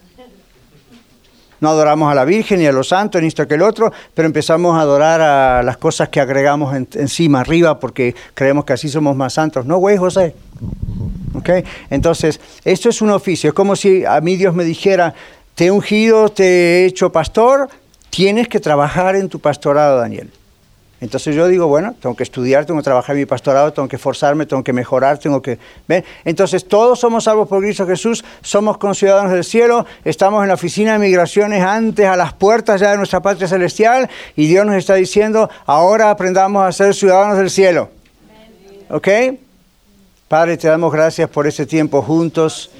No adoramos a la Virgen ni a los santos, ni esto que el otro, pero empezamos a adorar a las cosas que agregamos encima, arriba, porque creemos que así somos más santos. No, güey, José. ¿Okay? Entonces, esto es un oficio. Es como si a mí Dios me dijera, te he ungido, te he hecho pastor, tienes que trabajar en tu pastorado, Daniel. Entonces yo digo, bueno, tengo que estudiar, tengo que trabajar en mi pastorado, tengo que esforzarme, tengo que mejorar, tengo que... ¿Ven? Entonces todos somos salvos por Cristo Jesús, somos conciudadanos del cielo, estamos en la oficina de migraciones antes, a las puertas ya de nuestra patria celestial, y Dios nos está diciendo, ahora aprendamos a ser ciudadanos del cielo. ¿Ok? Padre, te damos gracias por este tiempo juntos.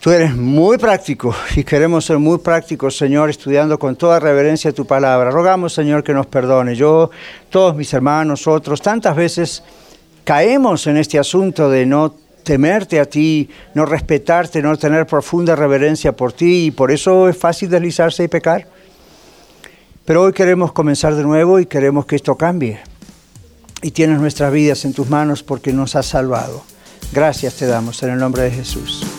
Tú eres muy práctico y queremos ser muy prácticos, Señor, estudiando con toda reverencia tu palabra. Rogamos, Señor, que nos perdone. Yo, todos mis hermanos, otros, tantas veces caemos en este asunto de no temerte a ti, no respetarte, no tener profunda reverencia por ti y por eso es fácil deslizarse y pecar. Pero hoy queremos comenzar de nuevo y queremos que esto cambie. Y tienes nuestras vidas en tus manos porque nos has salvado. Gracias te damos en el nombre de Jesús.